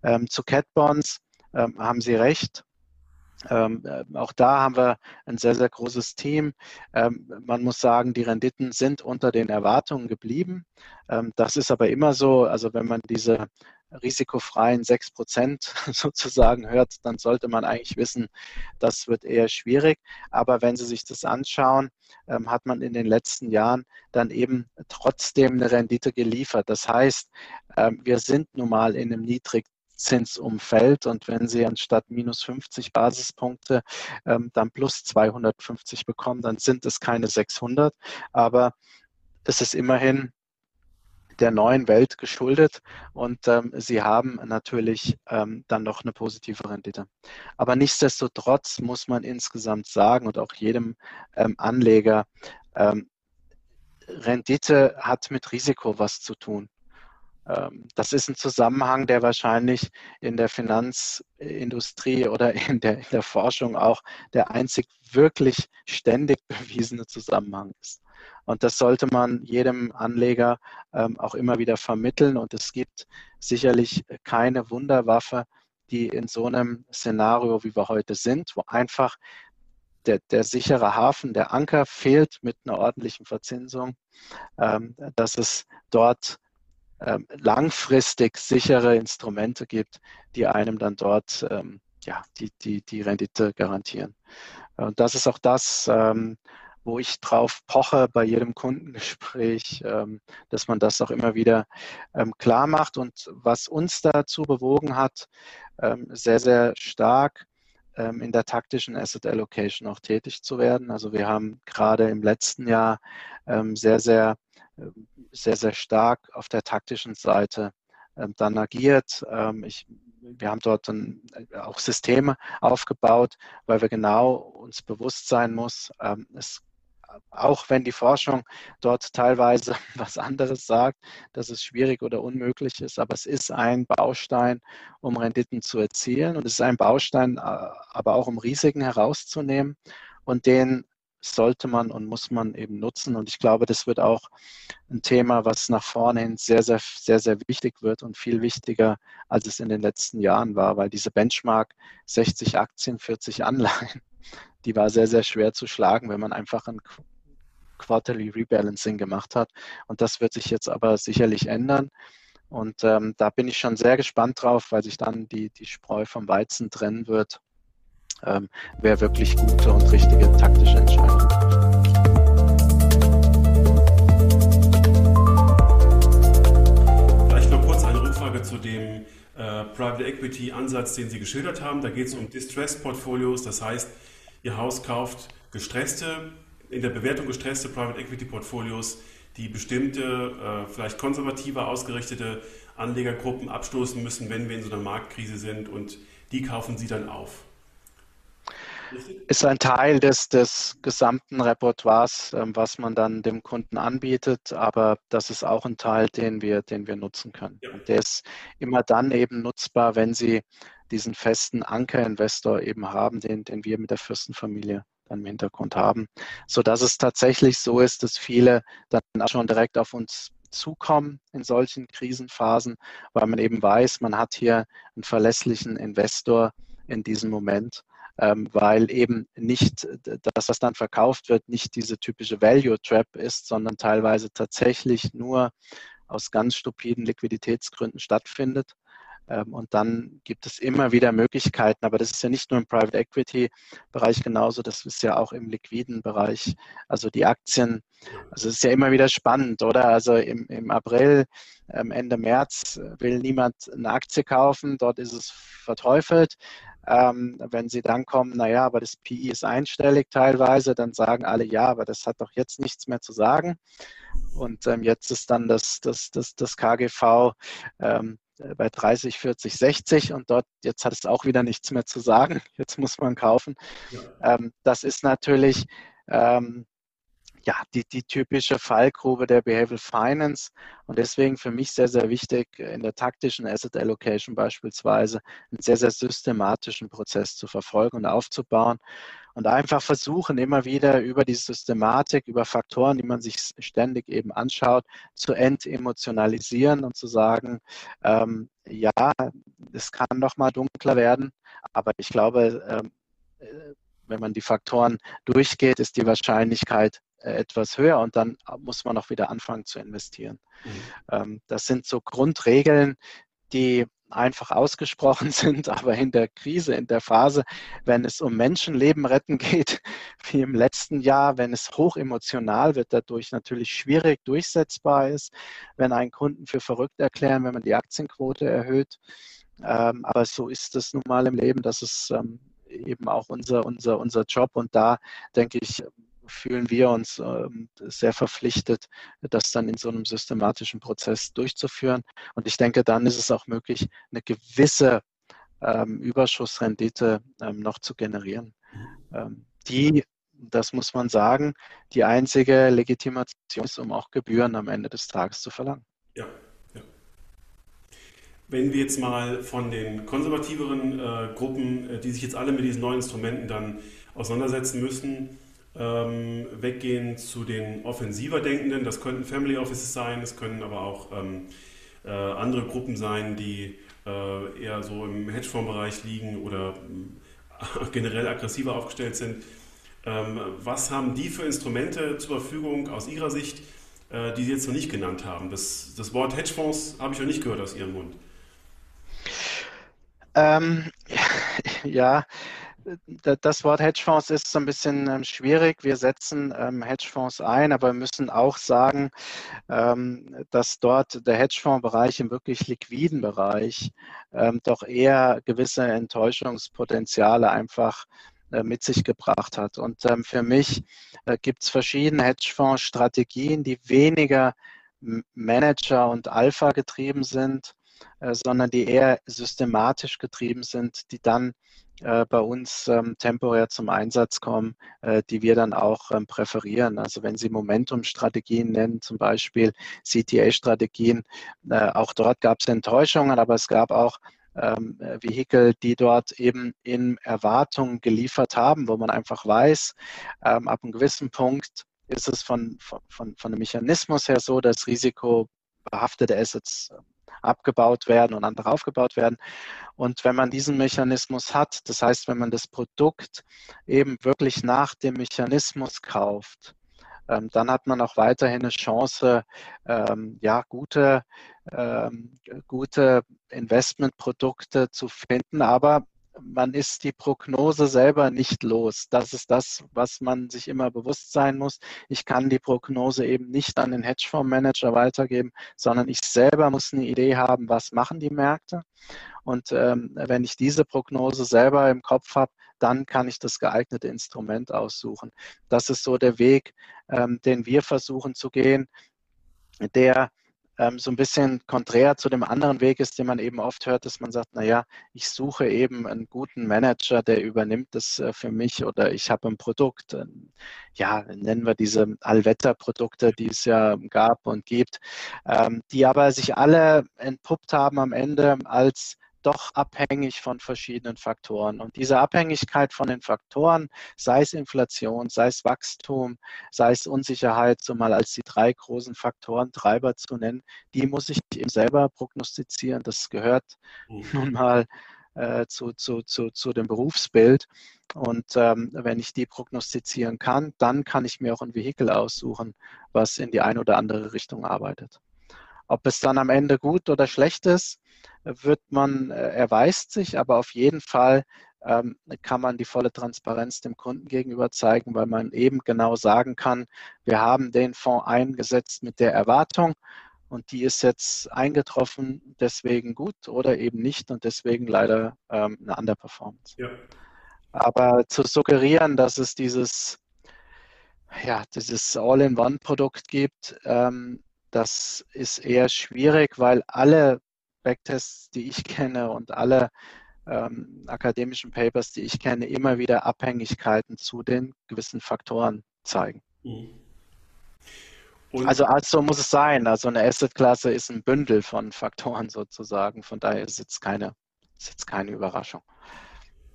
Ähm, zu Cat Bonds ähm, haben Sie recht. Ähm, äh, auch da haben wir ein sehr, sehr großes Team. Ähm, man muss sagen, die Renditen sind unter den Erwartungen geblieben. Ähm, das ist aber immer so. Also wenn man diese risikofreien 6 Prozent sozusagen hört, dann sollte man eigentlich wissen, das wird eher schwierig. Aber wenn Sie sich das anschauen, ähm, hat man in den letzten Jahren dann eben trotzdem eine Rendite geliefert. Das heißt, ähm, wir sind nun mal in einem niedrig Zinsumfeld. Und wenn Sie anstatt minus 50 Basispunkte ähm, dann plus 250 bekommen, dann sind es keine 600. Aber es ist immerhin der neuen Welt geschuldet und ähm, sie haben natürlich ähm, dann noch eine positive Rendite. Aber nichtsdestotrotz muss man insgesamt sagen und auch jedem ähm, Anleger, ähm, Rendite hat mit Risiko was zu tun. Ähm, das ist ein Zusammenhang, der wahrscheinlich in der Finanzindustrie oder in der, in der Forschung auch der einzig wirklich ständig bewiesene Zusammenhang ist. Und das sollte man jedem Anleger ähm, auch immer wieder vermitteln. Und es gibt sicherlich keine Wunderwaffe, die in so einem Szenario, wie wir heute sind, wo einfach der, der sichere Hafen, der Anker fehlt mit einer ordentlichen Verzinsung, ähm, dass es dort ähm, langfristig sichere Instrumente gibt, die einem dann dort ähm, ja, die, die, die Rendite garantieren. Und das ist auch das, ähm, wo ich drauf poche bei jedem Kundengespräch, ähm, dass man das auch immer wieder ähm, klar macht. Und was uns dazu bewogen hat, sehr, sehr stark in der taktischen Asset Allocation auch tätig zu werden. Also wir haben gerade im letzten Jahr sehr, sehr, sehr, sehr stark auf der taktischen Seite dann agiert. Ich wir haben dort dann auch Systeme aufgebaut, weil wir genau uns bewusst sein muss, es auch wenn die Forschung dort teilweise was anderes sagt, dass es schwierig oder unmöglich ist, aber es ist ein Baustein, um Renditen zu erzielen und es ist ein Baustein, äh, aber auch um Risiken herauszunehmen und den sollte man und muss man eben nutzen. Und ich glaube, das wird auch ein Thema, was nach vorne hin sehr, sehr, sehr, sehr wichtig wird und viel wichtiger, als es in den letzten Jahren war, weil diese Benchmark 60 Aktien, 40 Anleihen, die war sehr, sehr schwer zu schlagen, wenn man einfach ein Quarterly Rebalancing gemacht hat. Und das wird sich jetzt aber sicherlich ändern. Und ähm, da bin ich schon sehr gespannt drauf, weil sich dann die, die Spreu vom Weizen trennen wird, ähm, wer wirklich gute und richtige taktische Entscheidungen. Vielleicht noch kurz eine Rückfrage zu dem äh, Private Equity Ansatz, den Sie geschildert haben. Da geht es um Distressed Portfolios, das heißt, Ihr Haus kauft gestresste, in der Bewertung gestresste Private Equity Portfolios, die bestimmte, äh, vielleicht konservativer ausgerichtete Anlegergruppen abstoßen müssen, wenn wir in so einer Marktkrise sind und die kaufen Sie dann auf. Ist ein Teil des, des gesamten Repertoires, ähm, was man dann dem Kunden anbietet, aber das ist auch ein Teil, den wir, den wir nutzen können. Ja. der ist immer dann eben nutzbar, wenn Sie diesen festen Ankerinvestor eben haben, den, den wir mit der Fürstenfamilie dann im Hintergrund haben, sodass es tatsächlich so ist, dass viele dann auch schon direkt auf uns zukommen in solchen Krisenphasen, weil man eben weiß, man hat hier einen verlässlichen Investor in diesem Moment, weil eben nicht das, was dann verkauft wird, nicht diese typische Value Trap ist, sondern teilweise tatsächlich nur aus ganz stupiden Liquiditätsgründen stattfindet. Ähm, und dann gibt es immer wieder Möglichkeiten, aber das ist ja nicht nur im Private Equity Bereich genauso, das ist ja auch im liquiden Bereich. Also die Aktien, also es ist ja immer wieder spannend, oder? Also im, im April, ähm, Ende März will niemand eine Aktie kaufen, dort ist es verteufelt. Ähm, wenn sie dann kommen, naja, aber das PI ist einstellig teilweise, dann sagen alle, ja, aber das hat doch jetzt nichts mehr zu sagen. Und ähm, jetzt ist dann das, das, das, das KGV ähm, äh, bei 30, 40, 60 und dort, jetzt hat es auch wieder nichts mehr zu sagen, jetzt muss man kaufen. Ja. Ähm, das ist natürlich ähm, ja, die, die typische Fallgrube der Behavioral Finance und deswegen für mich sehr, sehr wichtig, in der taktischen Asset Allocation beispielsweise einen sehr, sehr systematischen Prozess zu verfolgen und aufzubauen und einfach versuchen, immer wieder über die Systematik, über Faktoren, die man sich ständig eben anschaut, zu entemotionalisieren und zu sagen, ähm, ja, es kann noch mal dunkler werden, aber ich glaube, ähm, äh, wenn man die Faktoren durchgeht, ist die Wahrscheinlichkeit äh, etwas höher und dann muss man auch wieder anfangen zu investieren. Mhm. Ähm, das sind so Grundregeln, die einfach ausgesprochen sind, aber in der Krise, in der Phase, wenn es um Menschenleben retten geht, wie im letzten Jahr, wenn es hoch emotional wird, dadurch natürlich schwierig durchsetzbar ist, wenn einen Kunden für verrückt erklären, wenn man die Aktienquote erhöht, Ähm, aber so ist es nun mal im Leben, das ist ähm, eben auch unser, unser, unser Job. Und da denke ich, fühlen wir uns ähm, sehr verpflichtet, das dann in so einem systematischen Prozess durchzuführen. Und ich denke, dann ist es auch möglich, eine gewisse ähm, Überschussrendite ähm, noch zu generieren, die das muss man sagen, die einzige Legitimation ist, um auch Gebühren am Ende des Tages zu verlangen. Ja, ja. Wenn wir jetzt mal von den konservativeren äh, Gruppen, äh, die sich jetzt alle mit diesen neuen Instrumenten dann auseinandersetzen müssen, ähm, weggehen zu den offensiver Denkenden, das könnten Family Offices sein, es können aber auch ähm, äh, andere Gruppen sein, die äh, eher so im Hedgefondsbereich liegen oder äh, generell aggressiver aufgestellt sind. Ähm, was haben die für Instrumente zur Verfügung aus Ihrer Sicht, äh, die Sie jetzt noch nicht genannt haben? Das, das Wort Hedgefonds habe ich noch nicht gehört aus Ihrem Mund. Ähm, ja, das Wort Hedgefonds ist so ein bisschen ähm, schwierig. Wir setzen ähm, Hedgefonds ein, aber müssen auch sagen, ähm, dass dort der Hedgefondsbereich im wirklich liquiden Bereich doch eher gewisse Enttäuschungspotenziale einfach äh, mit sich gebracht hat. Und für mich äh, gibt es verschiedene Hedgefonds-Strategien, die weniger Manager und Alpha getrieben sind, sondern die eher systematisch getrieben sind, die dann äh, bei uns ähm, temporär zum Einsatz kommen, äh, die wir dann auch ähm, präferieren. Also wenn Sie Momentum-Strategien nennen, zum Beispiel CTA-Strategien, äh, auch dort gab es Enttäuschungen, aber es gab auch ähm, Vehikel, die dort eben in Erwartungen geliefert haben, wo man einfach weiß, ab einem gewissen Punkt ist es von, von, von, von dem Mechanismus her so, dass risikobehaftete Assets abgebaut werden und andere aufgebaut werden. Und wenn man diesen Mechanismus hat, das heißt, wenn man das Produkt eben wirklich nach dem Mechanismus kauft, ähm, dann hat man auch weiterhin eine Chance, ähm, ja, gute, ähm, gute Investmentprodukte zu finden. Aber man ist die Prognose selber nicht los. Das ist das, was man sich immer bewusst sein muss. Ich kann die Prognose eben nicht an den Hedgefondsmanager weitergeben, sondern ich selber muss eine Idee haben, was machen die Märkte. Und ähm, wenn ich diese Prognose selber im Kopf habe, dann kann ich das geeignete Instrument aussuchen. Das ist so der Weg, ähm, den wir versuchen zu gehen, der so ein bisschen konträr zu dem anderen Weg ist, den man eben oft hört, dass man sagt, naja, ich suche eben einen guten Manager, der übernimmt das äh, für mich oder ich habe ein Produkt, ja, nennen wir diese Allwetterprodukte, die es ja gab und gibt, ähm, die aber sich alle entpuppt haben am Ende als doch abhängig von verschiedenen Faktoren. Und diese Abhängigkeit von den Faktoren, sei es Inflation, sei es Wachstum, sei es Unsicherheit, so mal als die drei großen Faktoren Treiber zu nennen, die muss ich eben selber prognostizieren. Das gehört mhm. nun mal äh, zu, zu, zu, zu dem Berufsbild. Und ähm, wenn ich die prognostizieren kann, dann kann ich mir auch ein Vehikel aussuchen, was in die eine oder andere Richtung arbeitet. Ob es dann am Ende gut oder schlecht ist, wird man, äh, erweist sich, aber auf jeden Fall ähm, kann man die volle Transparenz dem Kunden gegenüber zeigen, weil man eben genau sagen kann, wir haben den Fonds eingesetzt mit der Erwartung und die ist jetzt eingetroffen, deswegen gut oder eben nicht und deswegen leider ähm, eine Underperformance. Ja. Aber zu suggerieren, dass es dieses, ja, dieses All-in-One-Produkt gibt, ähm, das ist eher schwierig, weil alle Backtests, die ich kenne und alle ähm, akademischen Papers, die ich kenne, immer wieder Abhängigkeiten zu den gewissen Faktoren zeigen. Mhm. also, also muss es sein. Also eine Asset-Klasse ist ein Bündel von Faktoren sozusagen. Von daher ist jetzt keine, ist jetzt keine Überraschung.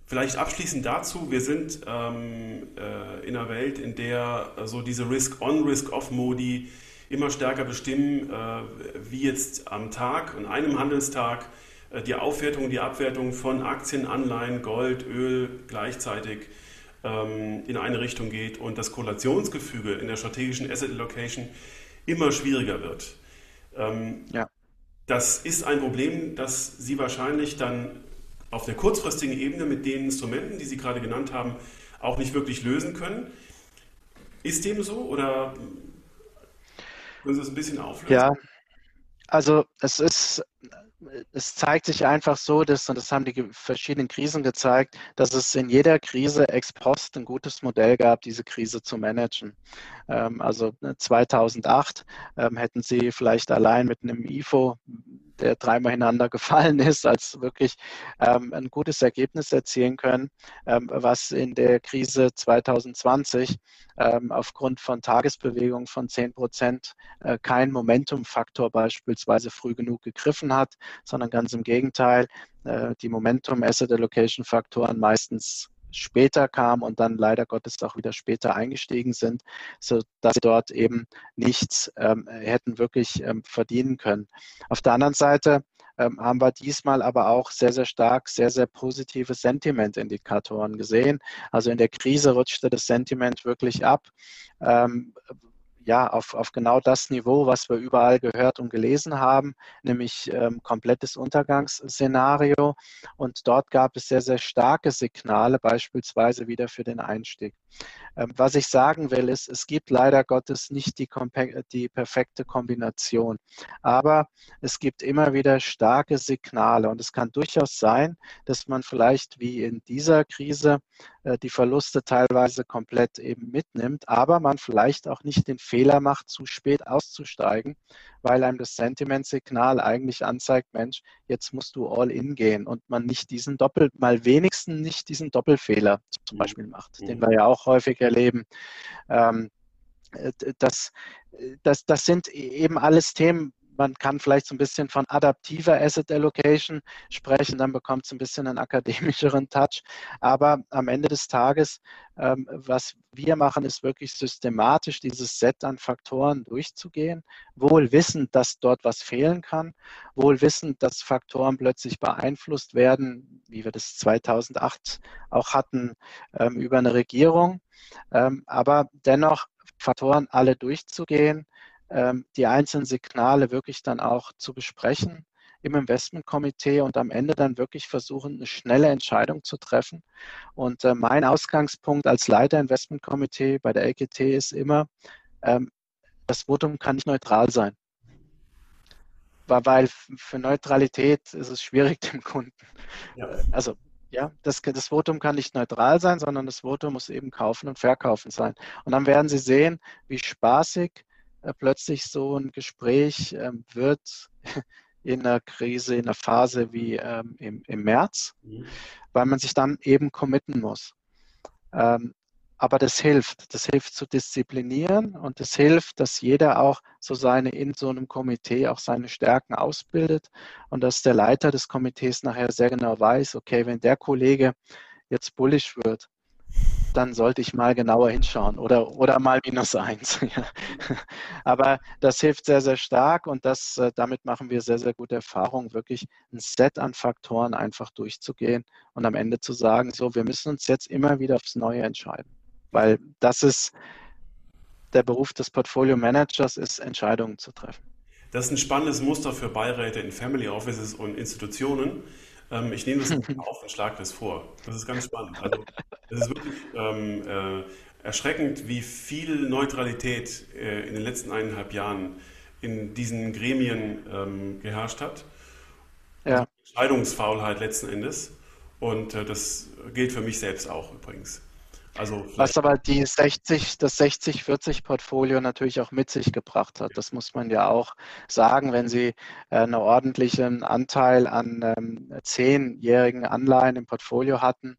Vielleicht abschließend dazu, wir sind ähm, äh, in einer Welt, in der so diese Risk-on, Risk-off-Modi immer stärker bestimmen, äh, wie jetzt am Tag, an einem Handelstag, äh, die Aufwertung, die Abwertung von Aktien, Anleihen, Gold, Öl gleichzeitig ähm, in eine Richtung geht und das Korrelationsgefüge in der strategischen Asset Allocation immer schwieriger wird. Ähm, ja. Das ist ein Problem, das Sie wahrscheinlich dann auf der kurzfristigen Ebene mit den Instrumenten, die Sie gerade genannt haben, auch nicht wirklich lösen können. Ist dem so oder können Sie das ein bisschen auflösen? Ja, also es ist es zeigt sich einfach so, dass, und das haben die verschiedenen Krisen gezeigt, dass es in jeder Krise ex post ein gutes Modell gab, diese Krise zu managen. Ähm, also 2008 ne, ähm, hätten sie vielleicht allein mit einem IFO der dreimal hintereinander gefallen ist, als wirklich ähm, ein gutes Ergebnis erzielen können, ähm, was in der Krise 2020 ähm, aufgrund von Tagesbewegungen von 10 Prozent äh, kein Momentumfaktor beispielsweise früh genug gegriffen hat, sondern ganz im Gegenteil, äh, die Momentum Asset Allocation Faktoren meistens später kam und dann leider Gottes auch wieder später eingestiegen sind, sodass sie dort eben nichts ähm, hätten wirklich ähm, verdienen können. Auf der anderen Seite ähm, haben wir diesmal aber auch sehr, sehr stark, sehr, sehr positive Sentiment-Indikatoren gesehen. Also in der Krise rutschte das Sentiment wirklich ab. Ja, auf, auf genau das Niveau, was wir überall gehört und gelesen haben, nämlich ähm, komplettes Untergangsszenario. Und dort gab es sehr, sehr starke Signale, beispielsweise wieder für den Einstieg. Ähm, was ich sagen will, ist, es gibt leider Gottes nicht die, die perfekte Kombination. Aber es gibt immer wieder starke Signale. Und es kann durchaus sein, dass man vielleicht wie in dieser Krise äh, die Verluste teilweise komplett eben mitnimmt, aber man vielleicht auch nicht den Fehler macht, zu spät auszusteigen, weil einem das Sentiment-Signal eigentlich anzeigt, Mensch, jetzt musst du all in gehen und man nicht diesen Doppel, mal wenigstens nicht diesen Doppelfehler zum mhm. Beispiel macht, den mhm. wir ja auch häufig erleben. Ähm, äh, das, äh, das, das sind e-, eben alles Themen, man kann vielleicht so ein bisschen von adaptiver Asset Allocation sprechen, dann bekommt es ein bisschen einen akademischeren Touch. Aber am Ende des Tages, ähm, was wir machen, ist wirklich systematisch dieses Set an Faktoren durchzugehen, wohl wissend, dass dort was fehlen kann, wohl wissend, dass Faktoren plötzlich beeinflusst werden, wie wir das 2008 auch hatten, ähm, über eine Regierung. Ähm, aber dennoch Faktoren alle durchzugehen, die einzelnen Signale wirklich dann auch zu besprechen im Investmentkomitee und am Ende dann wirklich versuchen, eine schnelle Entscheidung zu treffen. Und äh, mein Ausgangspunkt als Leiter Investmentkomitee bei der LKT ist immer, ähm, das Votum kann nicht neutral sein. Weil für Neutralität ist es schwierig dem Kunden. Ja. Also ja, das, das Votum kann nicht neutral sein, sondern das Votum muss eben kaufen und verkaufen sein. Und dann werden Sie sehen, wie spaßig äh, plötzlich so ein Gespräch ähm, wird in einer Krise, in einer Phase wie ähm, im, im März, mhm. weil man sich dann eben committen muss. Ähm, aber das hilft. Das hilft zu disziplinieren und das hilft, dass jeder auch so seine in so einem Komitee auch seine Stärken ausbildet und dass der Leiter des Komitees nachher sehr genau weiß, okay, wenn der Kollege jetzt bullisch wird, dann sollte ich mal genauer hinschauen oder, oder mal minus eins. Aber das hilft sehr, sehr stark und das, äh, damit machen wir sehr, sehr gute Erfahrungen, wirklich ein Set an Faktoren einfach durchzugehen und am Ende zu sagen, so, wir müssen uns jetzt immer wieder aufs Neue entscheiden. Weil das ist der Beruf des Portfolio Managers, ist Entscheidungen zu treffen. Das ist ein spannendes Muster für Beiräte in Family Offices und Institutionen. Ähm, ich nehme das auf und schlage das vor. Das ist ganz spannend. Also, es ist wirklich ähm, äh, erschreckend, wie viel Neutralität äh, in den letzten eineinhalb Jahren in diesen Gremien ähm, geherrscht hat. Ja. Entscheidungsfaulheit letzten Endes. Und äh, das gilt für mich selbst auch übrigens. Also Was aber die 60, das 60-40-Portfolio natürlich auch mit sich gebracht hat. Das muss man ja auch sagen, wenn Sie äh, einen ordentlichen Anteil an ähm, zehnjährigen Anleihen im Portfolio hatten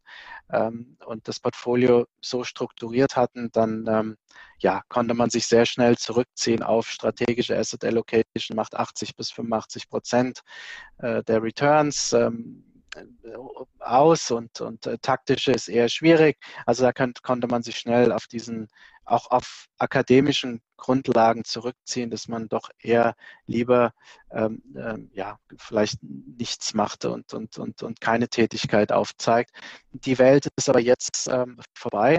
ähm, und das Portfolio so strukturiert hatten, dann ähm, ja, konnte man sich sehr schnell zurückziehen auf strategische Asset Allocation, macht 80 bis 85 Prozent äh, der Returns aus und, und äh, taktische ist eher schwierig. Also da könnt, konnte man sich schnell auf diesen, auch auf akademischen Grundlagen zurückziehen, dass man doch eher lieber ähm, ähm, ja, vielleicht nichts machte und, und, und, und keine Tätigkeit aufzeigt. Die Welt ist aber jetzt ähm, vorbei,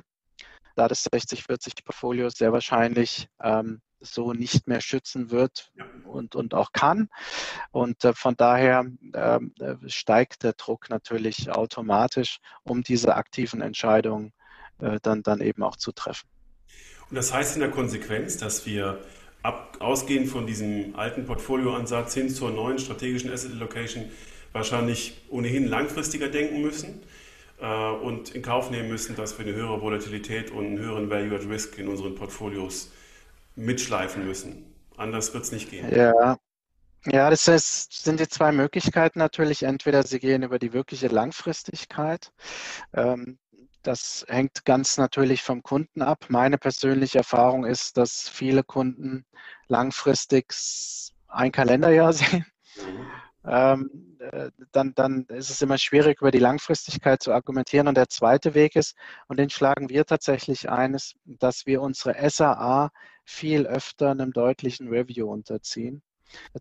da das 60-40-Portfolio sehr wahrscheinlich ähm, so nicht mehr schützen wird und, und auch kann. Und äh, von daher ähm, äh, steigt der Druck natürlich automatisch, um diese aktiven Entscheidungen äh, dann, dann eben auch zu treffen. Und das heißt in der Konsequenz, dass wir ab, ausgehend von diesem alten Portfolioansatz hin zur neuen strategischen Asset Allocation wahrscheinlich ohnehin langfristiger denken müssen äh, und in Kauf nehmen müssen, dass wir eine höhere Volatilität und einen höheren Value at Risk in unseren Portfolios mitschleifen müssen. Anders wird es nicht gehen. Ja. Ja, das heißt, sind die zwei Möglichkeiten natürlich. Entweder sie gehen über die wirkliche Langfristigkeit. Ähm, das hängt ganz natürlich vom Kunden ab. Meine persönliche Erfahrung ist, dass viele Kunden langfristig ein Kalenderjahr sehen. Ähm, äh, dann, dann ist es immer schwierig, über die Langfristigkeit zu argumentieren. Und der zweite Weg ist, und den schlagen wir tatsächlich ein, ist, dass wir unsere SAA viel öfter einem deutlichen Review unterziehen.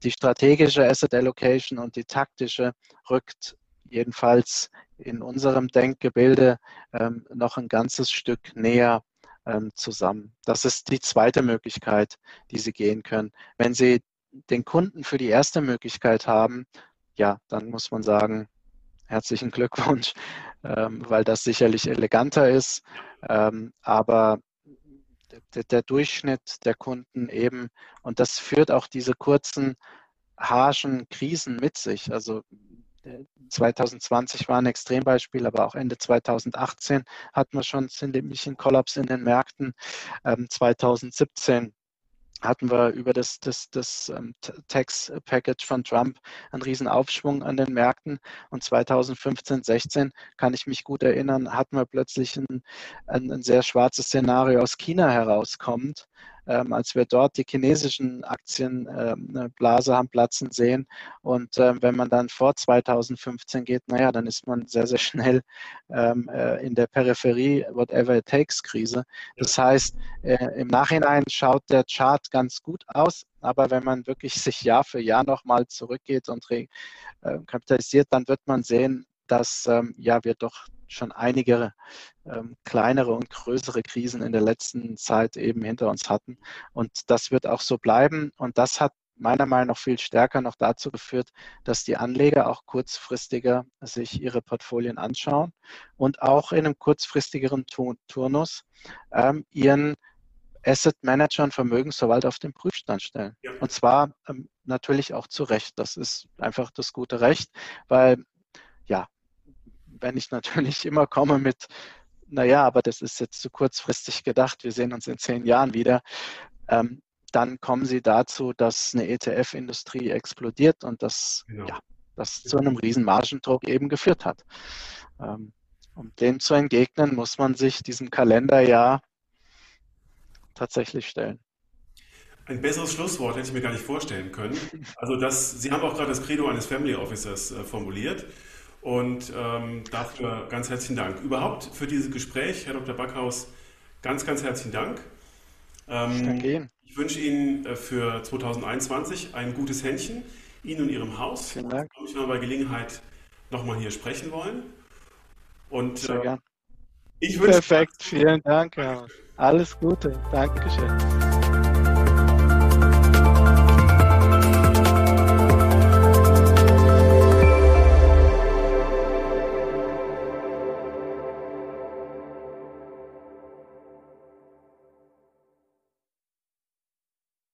Die strategische Asset Allocation und die taktische rückt jedenfalls in unserem Denkgebilde ähm, noch ein ganzes Stück näher ähm, zusammen. Das ist die zweite Möglichkeit, die Sie gehen können. Wenn Sie den Kunden für die erste Möglichkeit haben, ja, dann muss man sagen, herzlichen Glückwunsch, ähm, weil das sicherlich eleganter ist. Ähm, aber der, der, Durchschnitt der Kunden eben, und das führt auch diese kurzen, harschen Krisen mit sich. Also 2020 äh, war ein Extrembeispiel, aber auch Ende 2018 hatten wir schon ziemlichen Kollaps in den Märkten. 2017 ähm, hatten wir über das, das, das ähm, Tax-Package von Trump einen riesen Aufschwung an den Märkten. Und 2015, 16 kann ich mich gut erinnern, hatten wir plötzlich ein, ein, ein sehr schwarzes Szenario aus China herauskommend, ähm, als wir dort die chinesischen Aktienblase ähm, haben platzen sehen. Und ähm, wenn man dann vor 2015 geht, naja, dann ist man sehr, sehr schnell ähm, äh, in der Peripherie, whatever it takes Krise. Das heißt, äh, im Nachhinein schaut der Chart ganz gut aus, aber wenn man wirklich sich Jahr für Jahr nochmal zurückgeht und äh, kapitalisiert, dann wird man sehen, dass ähm, ja wir doch schon einige ähm, kleinere und größere Krisen in der letzten Zeit eben hinter uns hatten. Und das wird auch so bleiben. Und das hat meiner Meinung nach viel stärker noch dazu geführt, dass die Anleger auch kurzfristiger sich ihre Portfolien anschauen und auch in einem kurzfristigeren Turnus ähm, ihren Asset Manager und Vermögensverwalter auf den Prüfstand stellen. Ja. Und zwar ähm, natürlich auch zu Recht. Das ist einfach das gute Recht, weil ja, wenn ich natürlich immer komme mit, naja, aber das ist jetzt zu kurzfristig gedacht, wir sehen uns in zehn Jahren wieder, ähm, dann kommen sie dazu, dass eine ETF-Industrie explodiert und das, genau. ja, das zu einem riesen Margendruck eben geführt hat. Ähm, um dem zu entgegnen, muss man sich diesem Kalenderjahr tatsächlich stellen. Ein besseres Schlusswort hätte ich mir gar nicht vorstellen können. Also das, Sie haben auch gerade das Credo eines Family Officers äh, formuliert. Und ähm, dafür ganz herzlichen Dank. Überhaupt für dieses Gespräch, Herr Dr. Backhaus, ganz, ganz herzlichen Dank. Ähm, danke Ihnen. Ich wünsche Ihnen äh, für 2021 ein gutes Händchen, Ihnen und Ihrem Haus. Vielen Dank. Ich mal bei Gelegenheit nochmal hier sprechen wollen. Und Sehr äh, gern. ich wünsche Perfekt, vielen Dank. Alles Gute. Dankeschön.